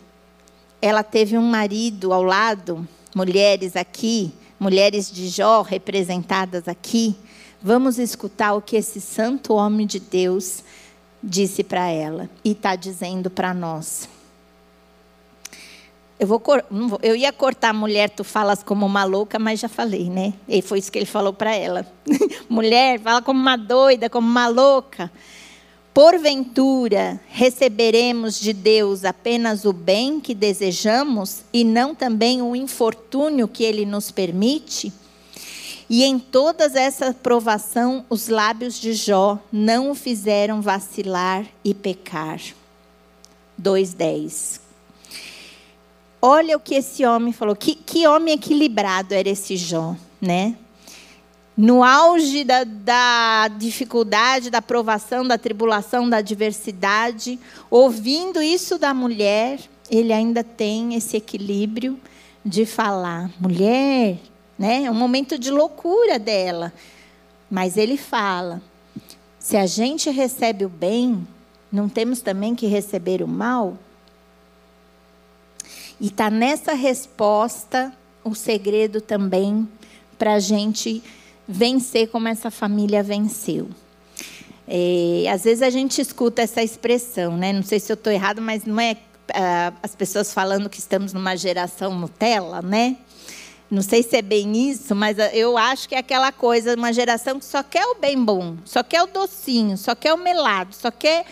ela teve um marido ao lado, mulheres aqui, mulheres de Jó representadas aqui. Vamos escutar o que esse santo homem de Deus disse para ela e está dizendo para nós. Eu, vou, eu ia cortar mulher, tu falas como uma louca, mas já falei, né? E foi isso que ele falou para ela. mulher, fala como uma doida, como uma louca. Porventura, receberemos de Deus apenas o bem que desejamos e não também o infortúnio que ele nos permite? E em todas essa provação, os lábios de Jó não o fizeram vacilar e pecar. 2,10. Olha o que esse homem falou. Que, que homem equilibrado era esse Jó, né? No auge da, da, dificuldade, da provação, da tribulação, da adversidade, ouvindo isso da mulher, ele ainda tem esse equilíbrio de falar: mulher, né? É um momento de loucura dela. Mas ele fala: se a gente recebe o bem, não temos também que receber o mal? E está nessa resposta o segredo também para a gente vencer como essa família venceu. É, às vezes a gente escuta essa expressão, né? Não sei se eu estou errado, mas não é uh, as pessoas falando que estamos numa geração Nutella, né? Não sei se é bem isso, mas eu acho que é aquela coisa, uma geração que só quer o bem bom, só quer o docinho, só quer o melado, só quer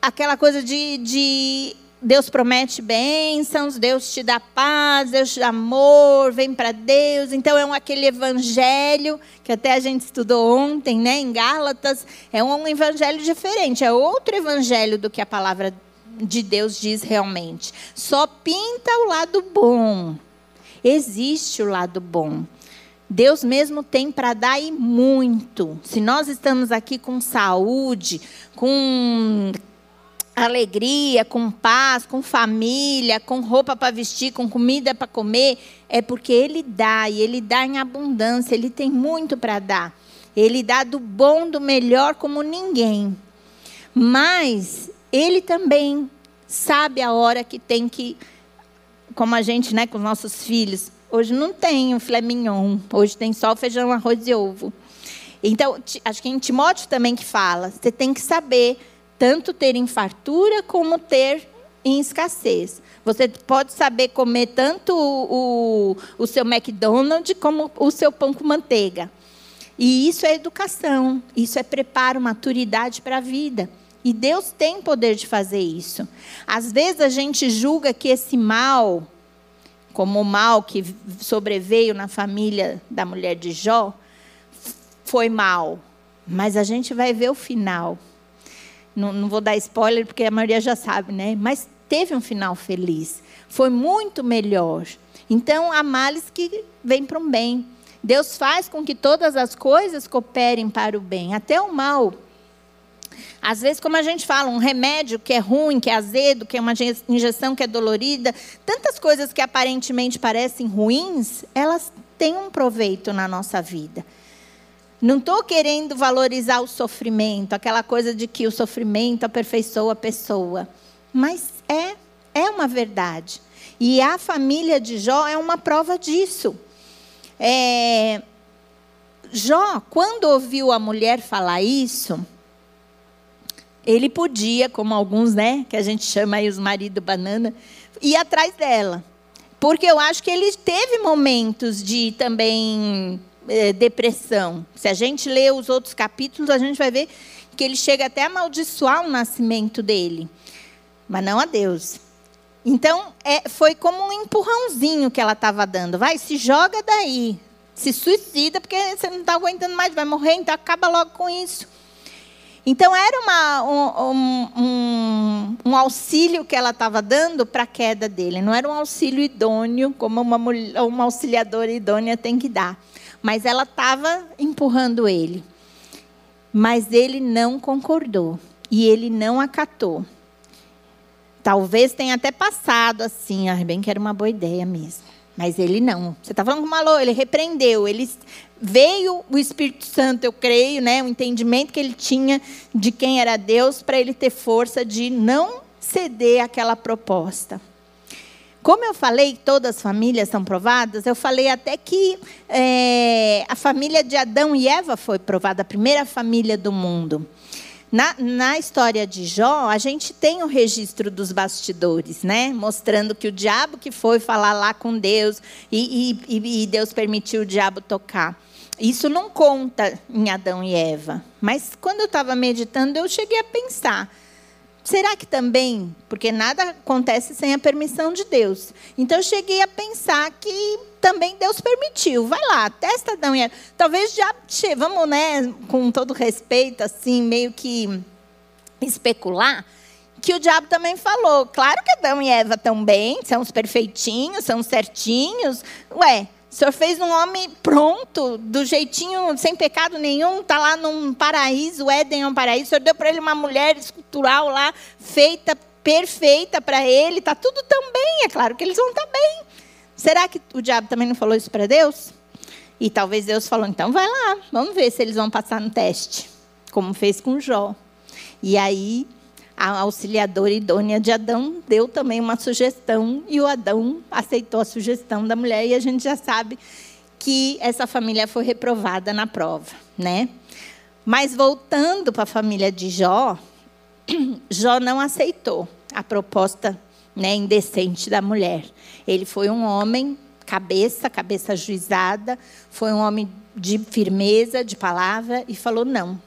aquela coisa de, de Deus promete bênçãos, Deus te dá paz, Deus te dá amor, vem para Deus. Então é um, aquele evangelho que até a gente estudou ontem, né, em Gálatas, é um evangelho diferente, é outro evangelho do que a palavra de Deus diz realmente. Só pinta o lado bom. Existe o lado bom. Deus mesmo tem para dar e muito. Se nós estamos aqui com saúde, com alegria, com paz, com família, com roupa para vestir, com comida para comer, é porque Ele dá, e Ele dá em abundância, Ele tem muito para dar. Ele dá do bom, do melhor, como ninguém. Mas Ele também sabe a hora que tem que, como a gente, né, com os nossos filhos. Hoje não tem o filé mignon, hoje tem só feijão, arroz e ovo. Então, acho que em Timóteo também que fala, você tem que saber tanto ter em fartura como ter em escassez. Você pode saber comer tanto o, o, o seu McDonald's como o seu pão com manteiga. E isso é educação, isso é preparo, maturidade para a vida. E Deus tem poder de fazer isso. Às vezes a gente julga que esse mal, como o mal que sobreveio na família da mulher de Jó, foi mal. Mas a gente vai ver o final. Não, não vou dar spoiler, porque a maioria já sabe, né? Mas teve um final feliz. Foi muito melhor. Então, há males que vêm para um bem. Deus faz com que todas as coisas cooperem para o bem, até o mal. Às vezes, como a gente fala, um remédio que é ruim, que é azedo, que é uma injeção que é dolorida, tantas coisas que aparentemente parecem ruins, elas têm um proveito na nossa vida. Não estou querendo valorizar o sofrimento, aquela coisa de que o sofrimento aperfeiçoa a pessoa. Mas é, é uma verdade. E a família de Jó é uma prova disso. É, Jó, quando ouviu a mulher falar isso, ele podia, como alguns, né, que a gente chama aí os maridos banana, ir atrás dela. Porque eu acho que ele teve momentos de também é, depressão. Se a gente lê os outros capítulos, a gente vai ver que ele chega até a amaldiçoar o nascimento dele, mas não a Deus. Então, é, foi como um empurrãozinho que ela estava dando. Vai, se joga daí. Se suicida, porque você não está aguentando mais, vai morrer, então acaba logo com isso. Então, era uma, um, um, um, auxílio que ela estava dando para a queda dele. Não era um auxílio idôneo, como uma, uma auxiliadora idônea tem que dar. Mas ela estava empurrando ele. Mas ele não concordou. E ele não acatou. Talvez tenha até passado assim, ah, bem que era uma boa ideia mesmo. Mas ele não. Você está falando com Malô, ele repreendeu. Ele veio o Espírito Santo, eu creio, né, o entendimento que ele tinha de quem era Deus para ele ter força de não ceder àquela proposta. Como eu falei, todas as famílias são provadas, eu falei até que é, a família de Adão e Eva foi provada, a primeira família do mundo. Na, na, história de Jó, a gente tem o registro dos bastidores, né? Mostrando que o diabo que foi falar lá com Deus e, e, e Deus permitiu o diabo tocar. Isso não conta em Adão e Eva. Mas quando eu estava meditando, eu cheguei a pensar: será que também, porque nada acontece sem a permissão de Deus. Então eu cheguei a pensar que também Deus permitiu. Vai lá, testa Adão e Eva. Talvez já, vamos, né, com todo respeito, assim, meio que especular, que o diabo também falou. Claro que Adão e Eva estão bem, são os perfeitinhos, são certinhos. Ué, o senhor fez um homem pronto, do jeitinho, sem pecado nenhum, está lá num paraíso, o Éden é um paraíso. O senhor deu para ele uma mulher escultural lá, feita, perfeita para ele, está tudo tão bem. É claro que eles vão estar tá bem. Será que o diabo também não falou isso para Deus? E talvez Deus falou, então vai lá, vamos ver se eles vão passar no teste, como fez com Jó. E aí a auxiliadora idônea de Adão deu também uma sugestão e o Adão aceitou a sugestão da mulher e a gente já sabe que essa família foi reprovada na prova, né? Mas voltando para a família de Jó, Jó não aceitou a proposta né, indecente da mulher. Ele foi um homem cabeça, cabeça ajuizada, foi um homem de firmeza, de palavra e falou não.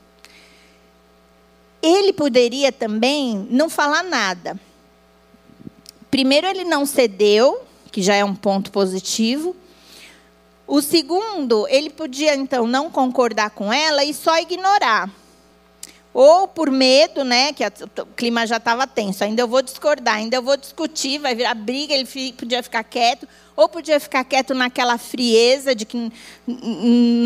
Ele poderia também não falar nada. Primeiro, ele não cedeu, que já é um ponto positivo. O segundo, ele podia então não concordar com ela e só ignorar. Ou por medo, né, que o clima já estava tenso, ainda eu vou discordar, ainda eu vou discutir, vai virar briga, ele podia ficar quieto, ou podia ficar quieto naquela frieza de que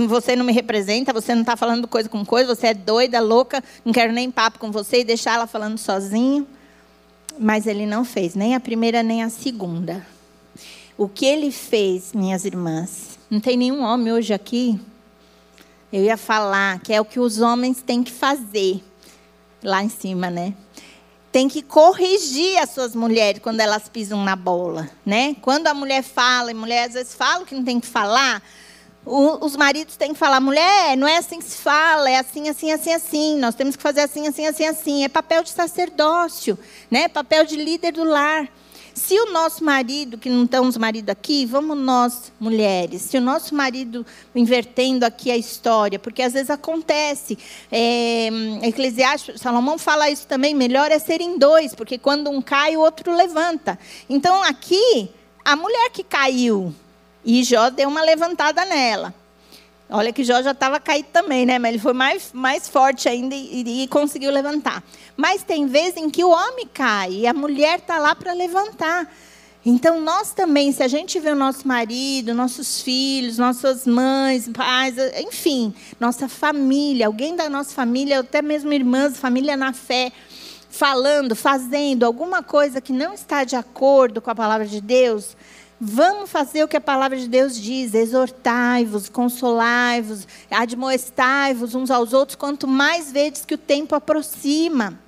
você não me representa, você não está falando coisa com coisa, você é doida, louca, não quero nem papo com você, e deixar ela falando sozinho. Mas ele não fez, nem a primeira, nem a segunda. O que ele fez, minhas irmãs, não tem nenhum homem hoje aqui eu ia falar que é o que os homens têm que fazer lá em cima, né? Tem que corrigir as suas mulheres quando elas pisam na bola, né? Quando a mulher fala, e mulher às vezes fala que não tem que falar, os maridos têm que falar, mulher, não é assim que se fala, é assim, assim, assim, assim. Nós temos que fazer assim, assim, assim, assim. É papel de sacerdócio, né? Papel de líder do lar. Se o nosso marido, que não estamos marido aqui, vamos nós, mulheres, se o nosso marido, invertendo aqui a história, porque às vezes acontece, é, Eclesiastes, Salomão fala isso também, melhor é ser em dois, porque quando um cai, o outro levanta. Então aqui, a mulher que caiu, e Jó deu uma levantada nela. Olha que Jó já estava caído também, né? Mas ele foi mais, mais forte ainda e, e, conseguiu levantar. Mas tem vezes em que o homem cai e a mulher está lá para levantar. Então, nós também, se a gente vê o nosso marido, nossos filhos, nossas mães, pais, enfim, nossa família, alguém da nossa família, até mesmo irmãs, família na fé, falando, fazendo alguma coisa que não está de acordo com a palavra de Deus, Vamos fazer o que a palavra de Deus diz: exortai-vos, consolai-vos, admoestai-vos uns aos outros, quanto mais vezes que o tempo aproxima.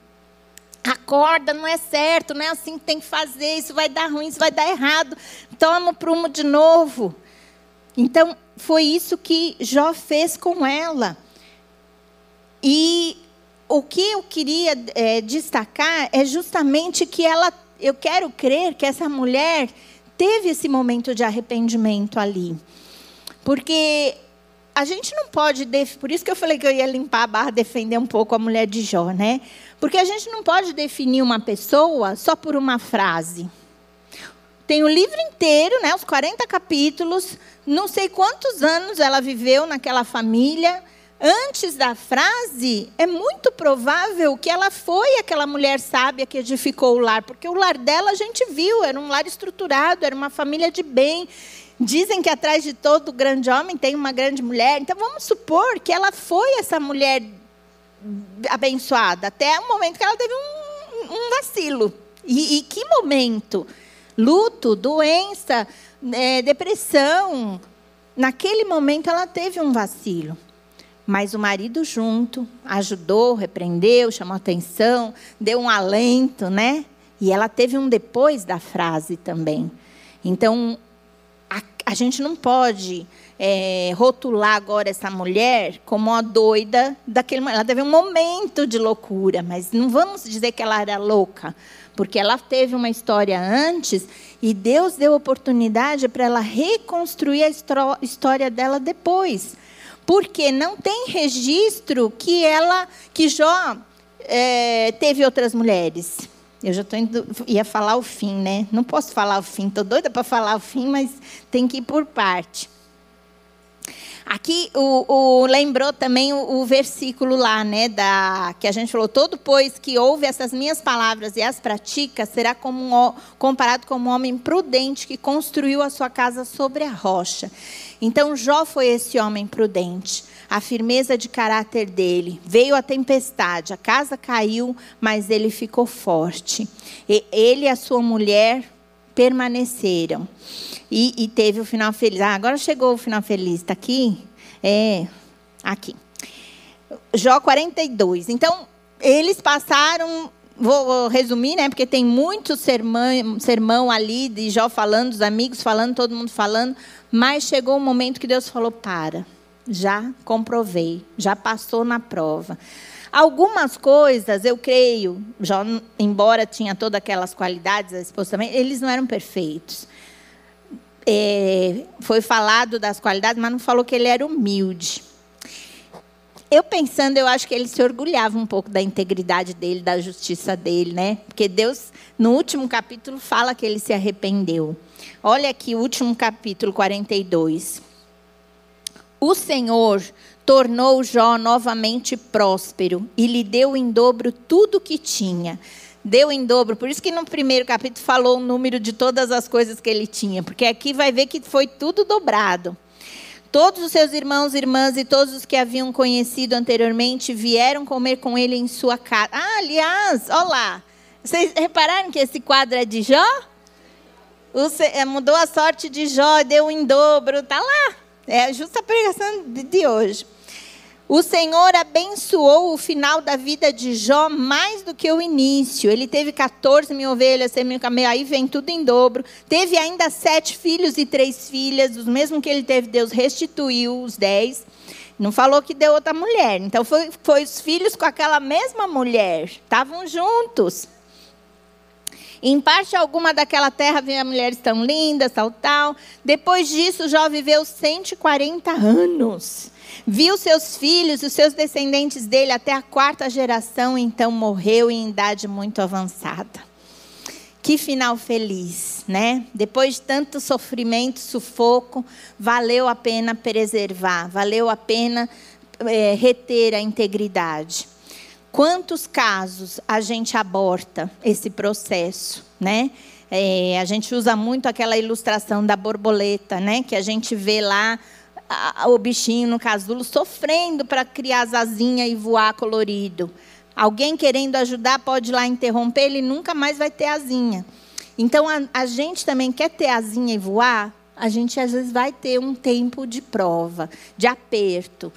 Acorda, não é certo, não é assim que tem que fazer, isso vai dar ruim, isso vai dar errado. Toma o prumo de novo. Então, foi isso que Jó fez com ela. E o que eu queria é, destacar é justamente que ela, eu quero crer que essa mulher teve esse momento de arrependimento ali. Porque a gente não pode, por isso que eu falei que eu ia limpar a barra, defender um pouco a mulher de Jó, né? Porque a gente não pode definir uma pessoa só por uma frase. tem o livro inteiro, né, os 40 capítulos, não sei quantos anos ela viveu naquela família. Antes da frase, é muito provável que ela foi aquela mulher sábia que edificou o lar, porque o lar dela a gente viu, era um lar estruturado, era uma família de bem. Dizem que atrás de todo grande homem tem uma grande mulher. Então vamos supor que ela foi essa mulher abençoada, até o momento que ela teve um, um vacilo. E, e, que momento? Luto, doença, é, depressão. Naquele momento ela teve um vacilo. Mas o marido junto ajudou, repreendeu, chamou atenção, deu um alento, né? E ela teve um depois da frase também. Então, a, a gente não pode é, rotular agora essa mulher como uma doida daquele Ela teve um momento de loucura, mas não vamos dizer que ela era louca, porque ela teve uma história antes e Deus deu oportunidade para ela reconstruir a história dela depois. Porque não tem registro que ela, que Jó é, teve outras mulheres. Eu já tô indo, ia falar o fim, né? Não posso falar o fim, estou doida para falar o fim, mas tem que ir por parte. Aqui o, o lembrou também o, o, versículo lá, né, da que a gente falou: todo pois que ouve essas minhas palavras e as pratica será como um, comparado como um homem prudente que construiu a sua casa sobre a rocha. Então Jó foi esse homem prudente. A firmeza de caráter dele. Veio a tempestade, a casa caiu, mas ele ficou forte. E ele e a sua mulher permaneceram. E, e teve o final feliz. Ah, agora chegou o final feliz. Está aqui? É, aqui. Jó 42. Então, eles passaram vou resumir, né? Porque tem muito sermão, sermão ali de Jó falando, os amigos falando, todo mundo falando. Mas chegou o um momento que Deus falou: para, já comprovei, já passou na prova. Algumas coisas, eu creio, já, embora tinha todas aquelas qualidades, a esposa também, eles não eram perfeitos. É, foi falado das qualidades, mas não falou que ele era humilde. Eu pensando, eu acho que ele se orgulhava um pouco da integridade dele, da justiça dele, né? Porque Deus, no último capítulo, fala que ele se arrependeu. Olha aqui último capítulo 42. O Senhor tornou Jó novamente próspero e lhe deu em dobro tudo o que tinha. Deu em dobro, por isso que no primeiro capítulo falou o número de todas as coisas que ele tinha, porque aqui vai ver que foi tudo dobrado. Todos os seus irmãos, irmãs e todos os que haviam conhecido anteriormente vieram comer com ele em sua casa. Ah, aliás, olha lá. Vocês repararam que esse quadro é de Jó? É, mudou a sorte de Jó, deu em dobro, está lá. É a justa pregação de hoje. O Senhor abençoou o final da vida de Jó mais do que o início. Ele teve 14 mil ovelhas, 100 mil camelos, aí vem tudo em dobro. Teve ainda sete filhos e três filhas, os mesmos que ele teve, Deus restituiu os dez. Não falou que deu outra mulher. Então, foi, foi os filhos com aquela mesma mulher. Estavam juntos. Em parte alguma daquela terra vinha mulheres tão lindas, tal, tal. Depois disso, Jó viveu 140 anos. Viu seus filhos e os seus descendentes dele até a quarta geração, então morreu em idade muito avançada. Que final feliz, né? Depois de tanto sofrimento, sufoco, valeu a pena preservar, valeu a pena é, reter a integridade. Quantos casos a gente aborta esse processo, né? É, a gente usa muito aquela ilustração da borboleta, né? Que a gente vê lá a, o bichinho no casulo sofrendo para criar as asinhas e voar colorido. Alguém querendo ajudar pode ir lá interromper, ele nunca mais vai ter asinha. Então a, a gente também quer ter asinha e voar, a gente às vezes vai ter um tempo de prova, de aperto,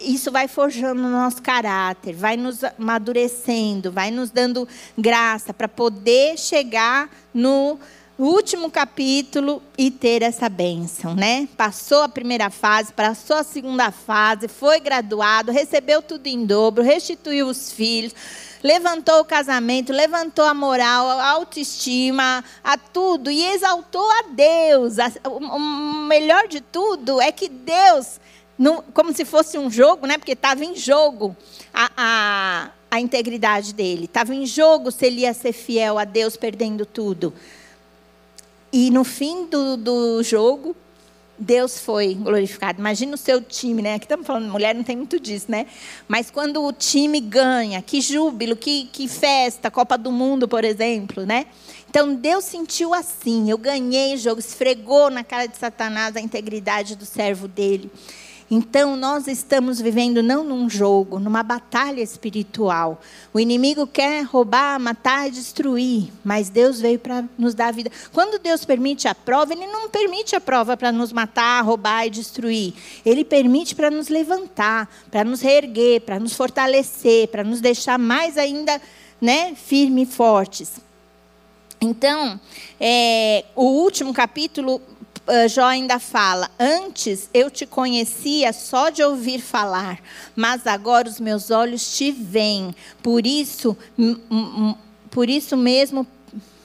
isso vai forjando o nosso caráter, vai nos amadurecendo, vai nos dando graça para poder chegar no último capítulo e ter essa bênção, né? Passou a primeira fase, passou a segunda fase, foi graduado, recebeu tudo em dobro, restituiu os filhos, levantou o casamento, levantou a moral, a autoestima, a tudo e exaltou a Deus. O melhor de tudo é que Deus como se fosse um jogo, né? porque estava em jogo a, a, a integridade dele. Estava em jogo se ele ia ser fiel a Deus, perdendo tudo. e no fim do, do jogo, Deus foi glorificado. Imagina o seu time, né? Aqui estamos falando, mulher não tem muito disso, né? Mas quando o time ganha, que júbilo, que, que festa, Copa do Mundo, por exemplo, né? Então Deus sentiu assim: eu ganhei o jogo, esfregou na cara de Satanás a integridade do servo dele. Então, nós estamos vivendo não num jogo, numa batalha espiritual. O inimigo quer roubar, matar e destruir, mas Deus veio para nos dar vida. Quando Deus permite a prova, Ele não permite a prova para nos matar, roubar e destruir. Ele permite para nos levantar, para nos reerguer, para nos fortalecer, para nos deixar mais ainda né, firmes e fortes. Então, é, o último capítulo Jó ainda fala: Antes eu te conhecia só de ouvir falar, mas agora os meus olhos te veem. Por isso, por isso mesmo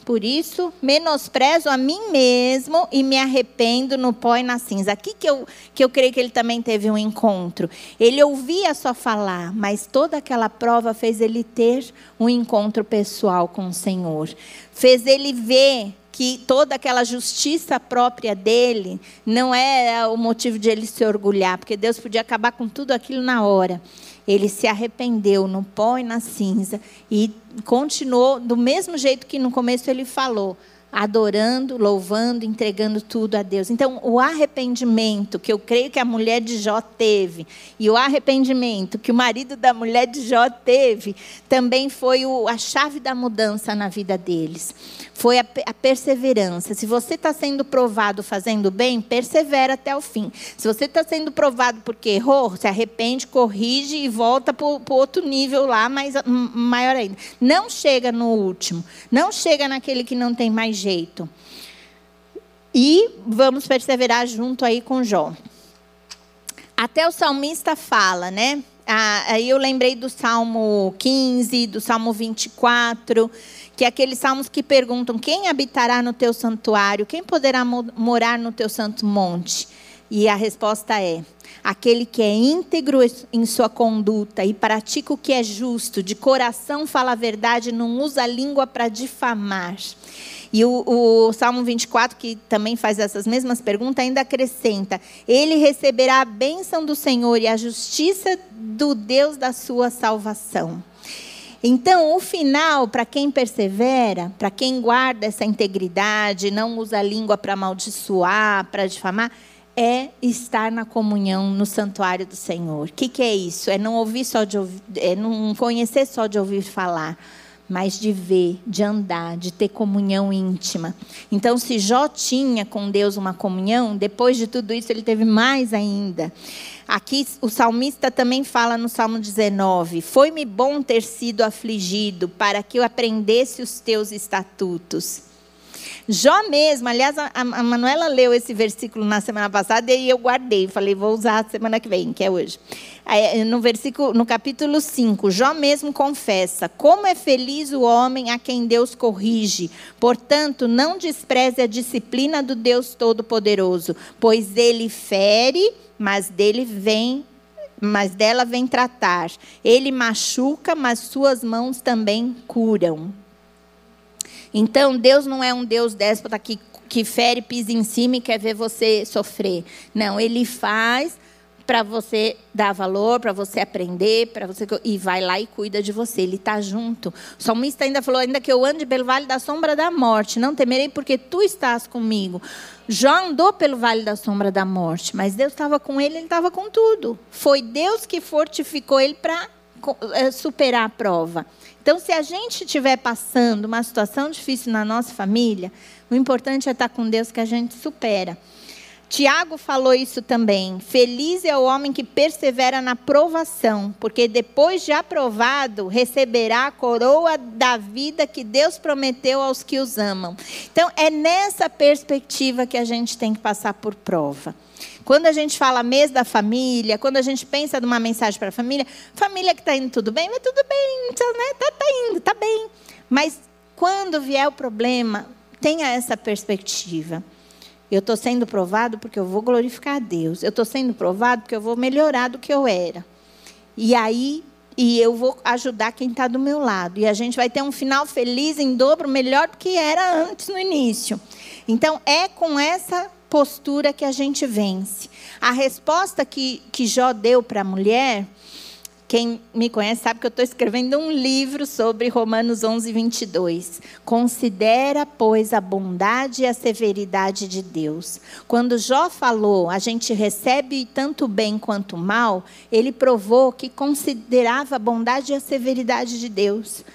por isso, menosprezo a mim mesmo e me arrependo no pó e na cinza. Aqui que eu, que eu creio que ele também teve um encontro. Ele ouvia só falar, mas toda aquela prova fez ele ter um encontro pessoal com o Senhor. Fez ele ver que toda aquela justiça própria dele não é o motivo de ele se orgulhar, porque Deus podia acabar com tudo aquilo na hora. Ele se arrependeu no pó e na cinza e continuou do mesmo jeito que no começo ele falou adorando, louvando, entregando tudo a Deus. Então, o arrependimento que eu creio que a mulher de Jó teve, e o arrependimento que o marido da mulher de Jó teve, também foi o, a chave da mudança na vida deles. Foi a, a perseverança. Se você está sendo provado fazendo bem, persevera até o fim. Se você está sendo provado porque errou, se arrepende, corrige e volta para o outro nível lá, mais, maior ainda. Não chega no último. Não chega naquele que não tem mais jeito. E vamos perseverar junto aí com Jó. Até o salmista fala, né? Ah, aí eu lembrei do Salmo 15, do Salmo 24, que é aqueles salmos que perguntam: quem habitará no teu santuário? Quem poderá morar no teu santo monte? E a resposta é: aquele que é íntegro em sua conduta e pratica o que é justo, de coração fala a verdade, não usa a língua para difamar. E o, o, Salmo 24, que também faz essas mesmas perguntas, ainda acrescenta: Ele receberá a bênção do Senhor e a justiça do Deus da sua salvação. Então, o final, para quem persevera, para quem guarda essa integridade, não usa a língua para amaldiçoar, para difamar, é estar na comunhão no santuário do Senhor. O que, que, é isso? É não ouvir só de ouvir, é não conhecer só de ouvir falar, mas de ver, de andar, de ter comunhão íntima. Então, se Jó tinha com Deus uma comunhão, depois de tudo isso ele teve mais ainda. Aqui o salmista também fala no Salmo 19: Foi-me bom ter sido afligido, para que eu aprendesse os teus estatutos. Jó mesmo, aliás, a, a Manuela leu esse versículo na semana passada e eu guardei, falei, vou usar semana que vem, que é hoje. No versículo, no capítulo 5, Jó mesmo confessa: Como é feliz o homem a quem Deus corrige. Portanto, não despreze a disciplina do Deus Todo-Poderoso, pois ele fere, mas dele vem mas dela vem tratar. Ele machuca, mas suas mãos também curam. Então, Deus não é um Deus déspota que, que fere, pisa em cima e quer ver você sofrer. Não, Ele faz para você dar valor, para você aprender, para você e vai lá e cuida de você. Ele está junto. O salmista ainda falou: ainda que eu ande pelo vale da sombra da morte, não temerei porque tu estás comigo. Jó andou pelo vale da sombra da morte, mas Deus estava com ele, ele estava com tudo. Foi Deus que fortificou ele para eh, superar a prova. Então, se a gente estiver passando uma situação difícil na nossa família, o importante é estar com Deus que a gente supera. Tiago falou isso também. Feliz é o homem que persevera na provação, porque depois de aprovado, receberá a coroa da vida que Deus prometeu aos que os amam. Então, é nessa perspectiva que a gente tem que passar por prova. Quando a gente fala mês da família, quando a gente pensa numa mensagem para a família, família que está indo tudo bem, mas tudo bem, está né? Tá, tá indo, está bem. Mas quando vier o problema, tenha essa perspectiva. Eu estou sendo provado porque eu vou glorificar a Deus. Eu estou sendo provado porque eu vou melhorar do que eu era. E aí e eu vou ajudar quem está do meu lado. E a gente vai ter um final feliz em dobro, melhor do que era antes no início. Então, é com essa postura que a gente vence. A resposta que, que Jó deu para a mulher quem me conhece sabe que eu estou escrevendo um livro sobre Romanos 11, 22. Considera, pois, a bondade e a severidade de Deus. Quando Jó falou, a gente recebe tanto bem quanto mal, ele provou que considerava a bondade e a severidade de Deus.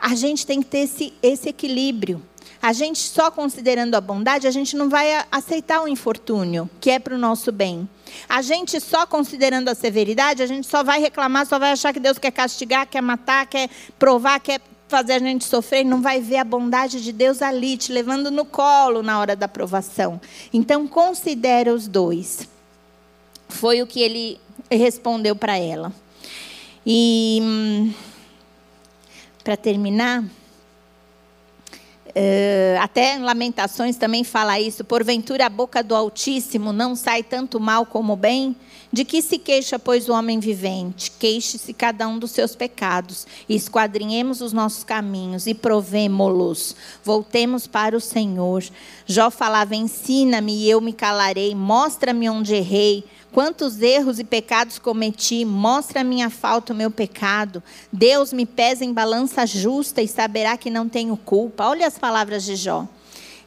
A gente tem que ter esse, esse equilíbrio. A gente só considerando a bondade, a gente não vai aceitar o infortúnio, que é para o nosso bem. A gente só considerando a severidade, a gente só vai reclamar, só vai achar que Deus quer castigar, quer matar, quer provar, quer fazer a gente sofrer, não vai ver a bondade de Deus ali, te levando no colo na hora da provação. Então, considera os dois. Foi o que ele respondeu para ela. E, hum, para terminar, Uh, até Lamentações também fala isso. Porventura a boca do Altíssimo não sai tanto mal como bem? De que se queixa, pois, o homem vivente? Queixe-se cada um dos seus pecados. E esquadrinhemos os nossos caminhos e provemo-los. Voltemos para o Senhor. Jó falava: Ensina-me e eu me calarei. Mostra-me onde errei Quantos erros e pecados cometi, mostra a minha falta, o meu pecado. Deus me pesa em balança justa e saberá que não tenho culpa. Olha as palavras de Jó.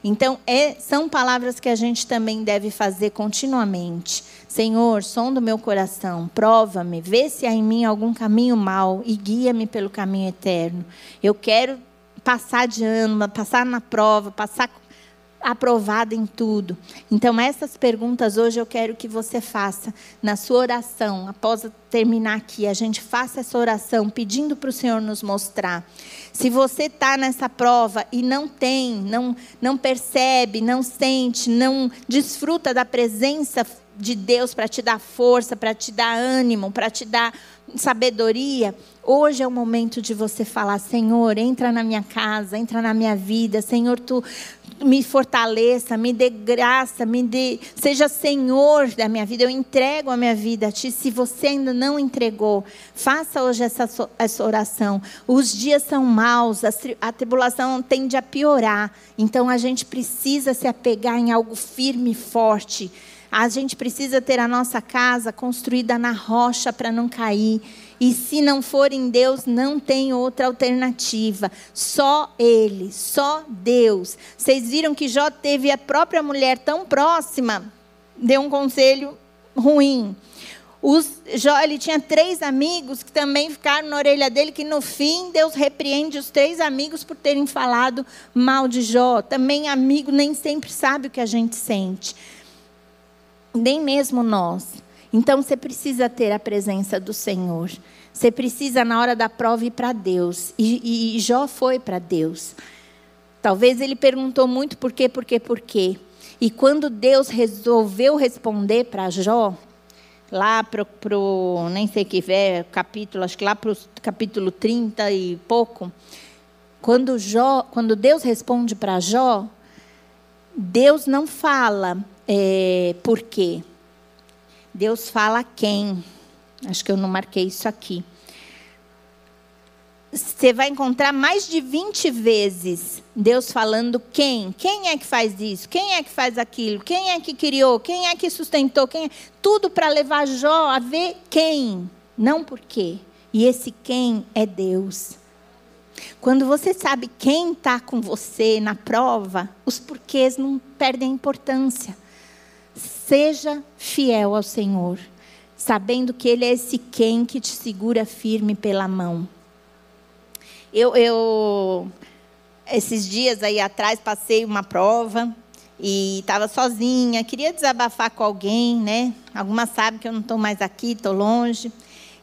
Então, é, são palavras que a gente também deve fazer continuamente. Senhor, som do meu coração, prova-me, vê se há em mim algum caminho mau e guia-me pelo caminho eterno. Eu quero passar de ano, passar na prova, passar aprovada em tudo. Então, essas perguntas hoje eu quero que você faça na sua oração, após terminar aqui, a gente faça essa oração pedindo para o Senhor nos mostrar. Se você está nessa prova e não tem, não, não percebe, não sente, não desfruta da presença de Deus para te dar força, para te dar ânimo, para te dar sabedoria, hoje é o momento de você falar: Senhor, entra na minha casa, entra na minha vida, Senhor, tu me fortaleça, me dê graça, me dê, seja Senhor da minha vida. Eu entrego a minha vida a Ti. Se você ainda não entregou, faça hoje essa, essa oração. Os dias são maus, a tribulação tende a piorar. Então a gente precisa se apegar em algo firme e forte. A gente precisa ter a nossa casa construída na rocha para não cair. E se não for em Deus, não tem outra alternativa. Só Ele, só Deus. Vocês viram que Jó teve a própria mulher tão próxima, deu um conselho ruim. Os, Jó, ele tinha três amigos que também ficaram na orelha dele, que no fim Deus repreende os três amigos por terem falado mal de Jó. Também amigo nem sempre sabe o que a gente sente. Nem mesmo nós. Então você precisa ter a presença do Senhor. Você precisa, na hora da prova, ir para Deus. E, e, Jó foi para Deus. Talvez ele perguntou muito por quê, por quê, por quê. E quando Deus resolveu responder para Jó, lá para o, nem sei que é, capítulo, acho que lá para o capítulo 30 e pouco, quando, Jó, quando Deus responde para Jó, Deus não fala é, por quê. Deus fala quem. Acho que eu não marquei isso aqui. Você vai encontrar mais de 20 vezes Deus falando quem. Quem é que faz isso? Quem é que faz aquilo? Quem é que criou? Quem é que sustentou? Quem é... Tudo para levar Jó a ver quem, não por quê. E esse quem é Deus. Quando você sabe quem está com você na prova, os porquês não perdem importância. Seja fiel ao Senhor, sabendo que Ele é esse quem que te segura firme pela mão. Eu, eu esses dias aí atrás passei uma prova e estava sozinha, queria desabafar com alguém, né? Algumas sabem que eu não estou mais aqui, estou longe.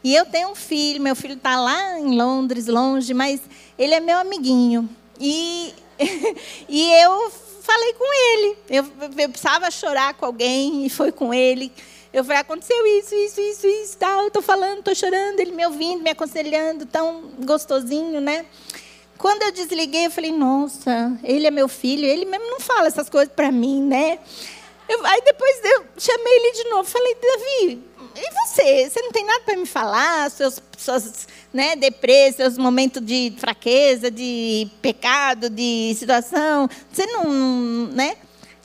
E eu tenho um filho, meu filho está lá em Londres, longe, mas ele é meu amiguinho. E, e eu falei com ele. Eu, eu precisava chorar com alguém e foi com ele. Eu falei, aconteceu isso, isso, isso, isso, tal. Eu estou falando, estou chorando, ele me ouvindo, me aconselhando, tão gostosinho, né? Quando eu desliguei, eu falei, nossa, ele é meu filho, ele mesmo não fala essas coisas para mim, né? Eu, aí depois eu chamei ele de novo, falei, Davi, e você? Você não tem nada para me falar? Seus, suas né, deprê, seus momentos de fraqueza, de pecado, de situação. Você não, né?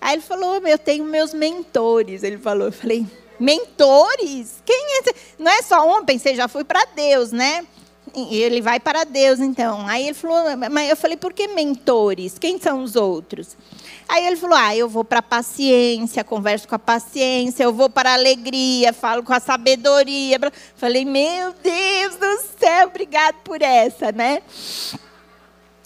Aí ele falou, eu tenho meus mentores. Ele falou, eu falei, mentores? Quem é? Não é só um, pensei, já fui para Deus, né? Ele vai para Deus, então. Aí ele falou, mas eu falei, por que mentores? Quem são os outros? Aí ele falou, ah, eu vou para a paciência, converso com a paciência, eu vou para a alegria, falo com a sabedoria. Falei, meu Deus do céu, obrigado por essa, né?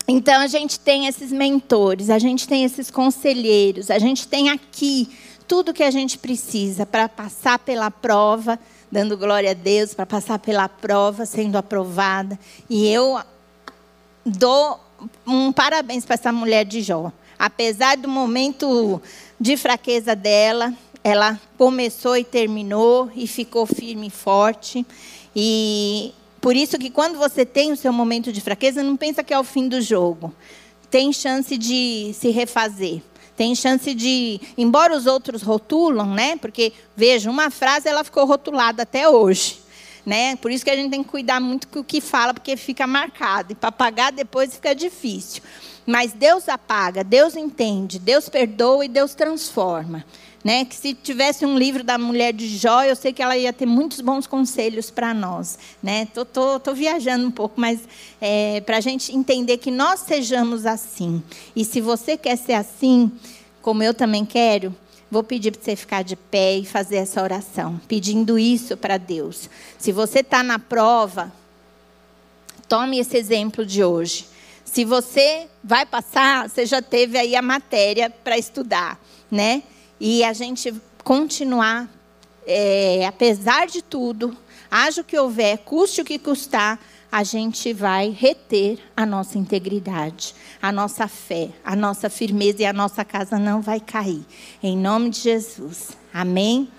Então a gente tem esses mentores, a gente tem esses conselheiros, a gente tem aqui tudo que a gente precisa para passar pela prova dando glória a Deus para passar pela prova, sendo aprovada. E eu dou um parabéns para essa mulher de Jó. Apesar do momento de fraqueza dela, ela começou e terminou e ficou firme e forte. E por isso que quando você tem o seu momento de fraqueza, não pensa que é o fim do jogo. Tem chance de se refazer. Tem chance de, embora os outros rotulam, né? Porque veja, uma frase ela ficou rotulada até hoje, né? Por isso que a gente tem que cuidar muito com o que fala, porque fica marcado e para pagar depois fica difícil. Mas Deus apaga, Deus entende, Deus perdoa e Deus transforma. Né? Que se tivesse um livro da mulher de Jó, eu sei que ela ia ter muitos bons conselhos para nós. Né? Tô, tô, tô, viajando um pouco, mas é, para a gente entender que nós sejamos assim. E se você quer ser assim, como eu também quero, vou pedir para você ficar de pé e fazer essa oração, pedindo isso para Deus. Se você está na prova, tome esse exemplo de hoje. Se você vai passar, você já teve aí a matéria para estudar, né? E a gente continuar, é, apesar de tudo, haja o que houver, custe o que custar, a gente vai reter a nossa integridade, a nossa fé, a nossa firmeza e a nossa casa não vai cair. Em nome de Jesus. Amém?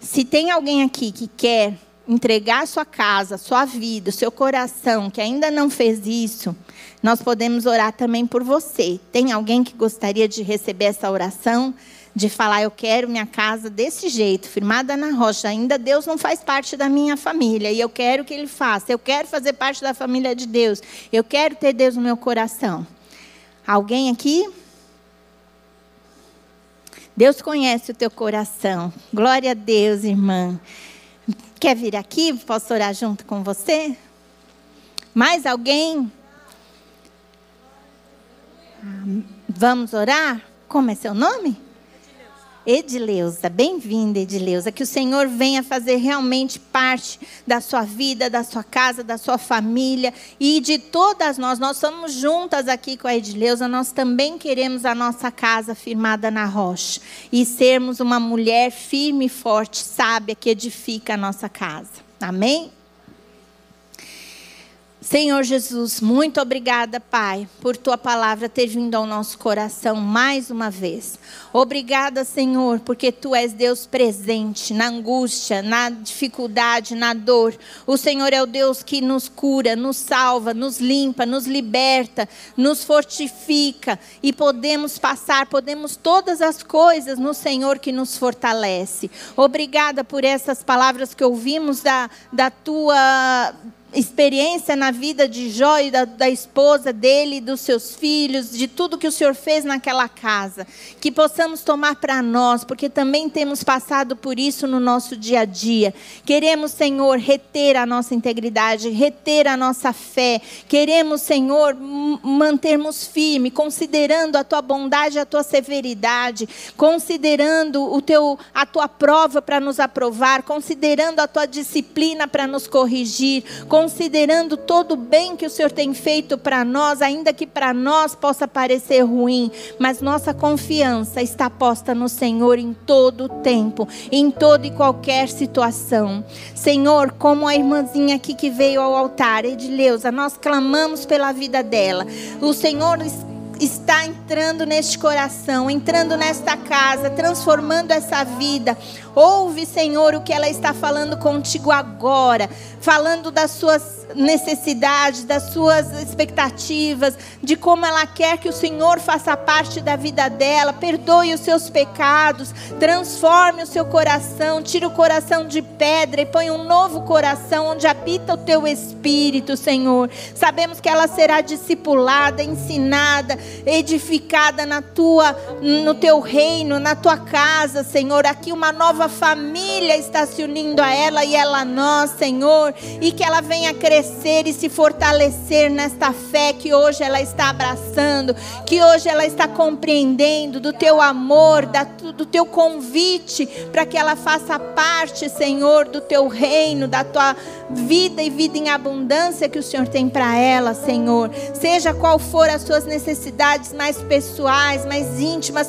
Se tem alguém aqui que quer entregar sua casa, sua vida, seu coração, que ainda não fez isso, nós podemos orar também por você. Tem alguém que gostaria de receber essa oração? De falar, eu quero minha casa desse jeito, firmada na rocha. Ainda Deus não faz parte da minha família e eu quero que Ele faça. Eu quero fazer parte da família de Deus. Eu quero ter Deus no meu coração. Alguém aqui? Deus conhece o teu coração. Glória a Deus, irmã. Quer vir aqui? Posso orar junto com você? Mais alguém? Vamos orar? Como é seu nome? Edileuza, bem-vinda, Edileuza. Que o Senhor venha fazer realmente parte da sua vida, da sua casa, da sua família e de todas nós. Nós somos juntas aqui com a Edileuza, nós também queremos a nossa casa firmada na rocha e sermos uma mulher firme e forte, sábia, que edifica a nossa casa. Amém? Senhor Jesus, muito obrigada, Pai, por tua palavra ter vindo ao nosso coração mais uma vez. Obrigada, Senhor, porque tu és Deus presente na angústia, na dificuldade, na dor. O Senhor é o Deus que nos cura, nos salva, nos limpa, nos liberta, nos fortifica e podemos passar, podemos todas as coisas no Senhor que nos fortalece. Obrigada por essas palavras que ouvimos da, da tua experiência na vida de Jó e da, da, esposa dele, dos seus filhos, de tudo que o Senhor fez naquela casa. Que possamos tomar para nós, porque também temos passado por isso no nosso dia a dia. Queremos, Senhor, reter a nossa integridade, reter a nossa fé. Queremos, Senhor, mantermos firme, considerando a tua bondade, a tua severidade, considerando o teu, a tua prova para nos aprovar, considerando a tua disciplina para nos corrigir, considerando todo o bem que o Senhor tem feito para nós, ainda que para nós possa parecer ruim, mas nossa confiança está posta no Senhor em todo o tempo, em toda e qualquer situação. Senhor, como a irmãzinha aqui que veio ao altar, Edileuza, nós clamamos pela vida dela. O Senhor está entrando neste coração, entrando nesta casa, transformando essa vida. Ouve, Senhor, o que ela está falando contigo agora, falando das suas necessidades, das suas expectativas, de como ela quer que o Senhor faça parte da vida dela. Perdoe os seus pecados, transforme o seu coração, tire o coração de pedra e põe um novo coração onde habita o teu espírito, Senhor. Sabemos que ela será discipulada, ensinada, edificada na tua no teu reino, na tua casa, Senhor. Aqui uma nova família está se unindo a ela e ela a nós, Senhor, e que ela venha crescer e se fortalecer nesta fé que hoje ela está abraçando, que hoje ela está compreendendo do teu amor, do teu convite para que ela faça parte, Senhor, do teu reino, da tua vida e vida em abundância que o Senhor tem para ela, Senhor. Seja qual for as suas necessidades mais pessoais, mais íntimas,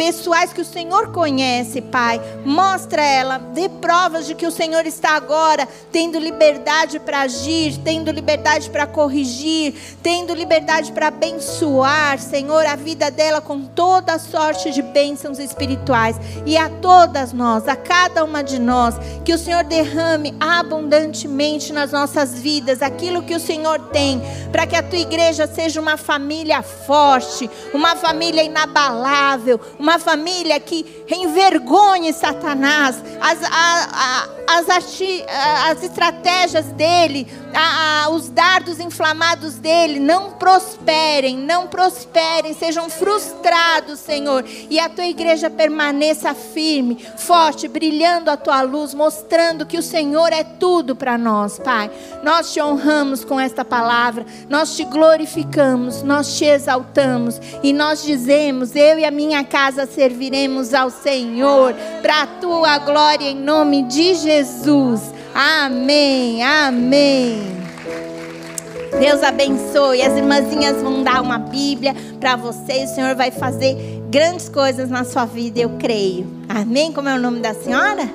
pessoais que o Senhor conhece, Pai. Mostra ela, dê provas de que o Senhor está agora tendo liberdade para agir, tendo liberdade para corrigir, tendo liberdade para abençoar, Senhor, a vida dela com toda sorte de bênçãos espirituais. E a todas nós, a cada uma de nós, que o Senhor derrame abundantemente nas nossas vidas aquilo que o Senhor tem, para que a tua igreja seja uma família forte, uma família inabalável, uma uma família que envergonhe Satanás, as, a, a, as, as estratégias dele, a, os dardos inflamados dele não prosperem, não prosperem, sejam frustrados, Senhor, e a tua igreja permaneça firme, forte, brilhando a tua luz, mostrando que o Senhor é tudo para nós, Pai. Nós te honramos com esta palavra, nós te glorificamos, nós te exaltamos e nós dizemos: eu e a minha casa serviremos ao Senhor, para a tua glória, em nome de Jesus. Amém, amém. Deus abençoe. As irmãzinhas vão dar uma Bíblia para vocês. O Senhor vai fazer grandes coisas na sua vida, eu creio. Amém? Como é o nome da senhora?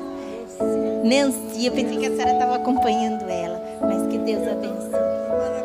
Nancy. Eu pensei que a senhora estava acompanhando ela. Mas que Deus abençoe.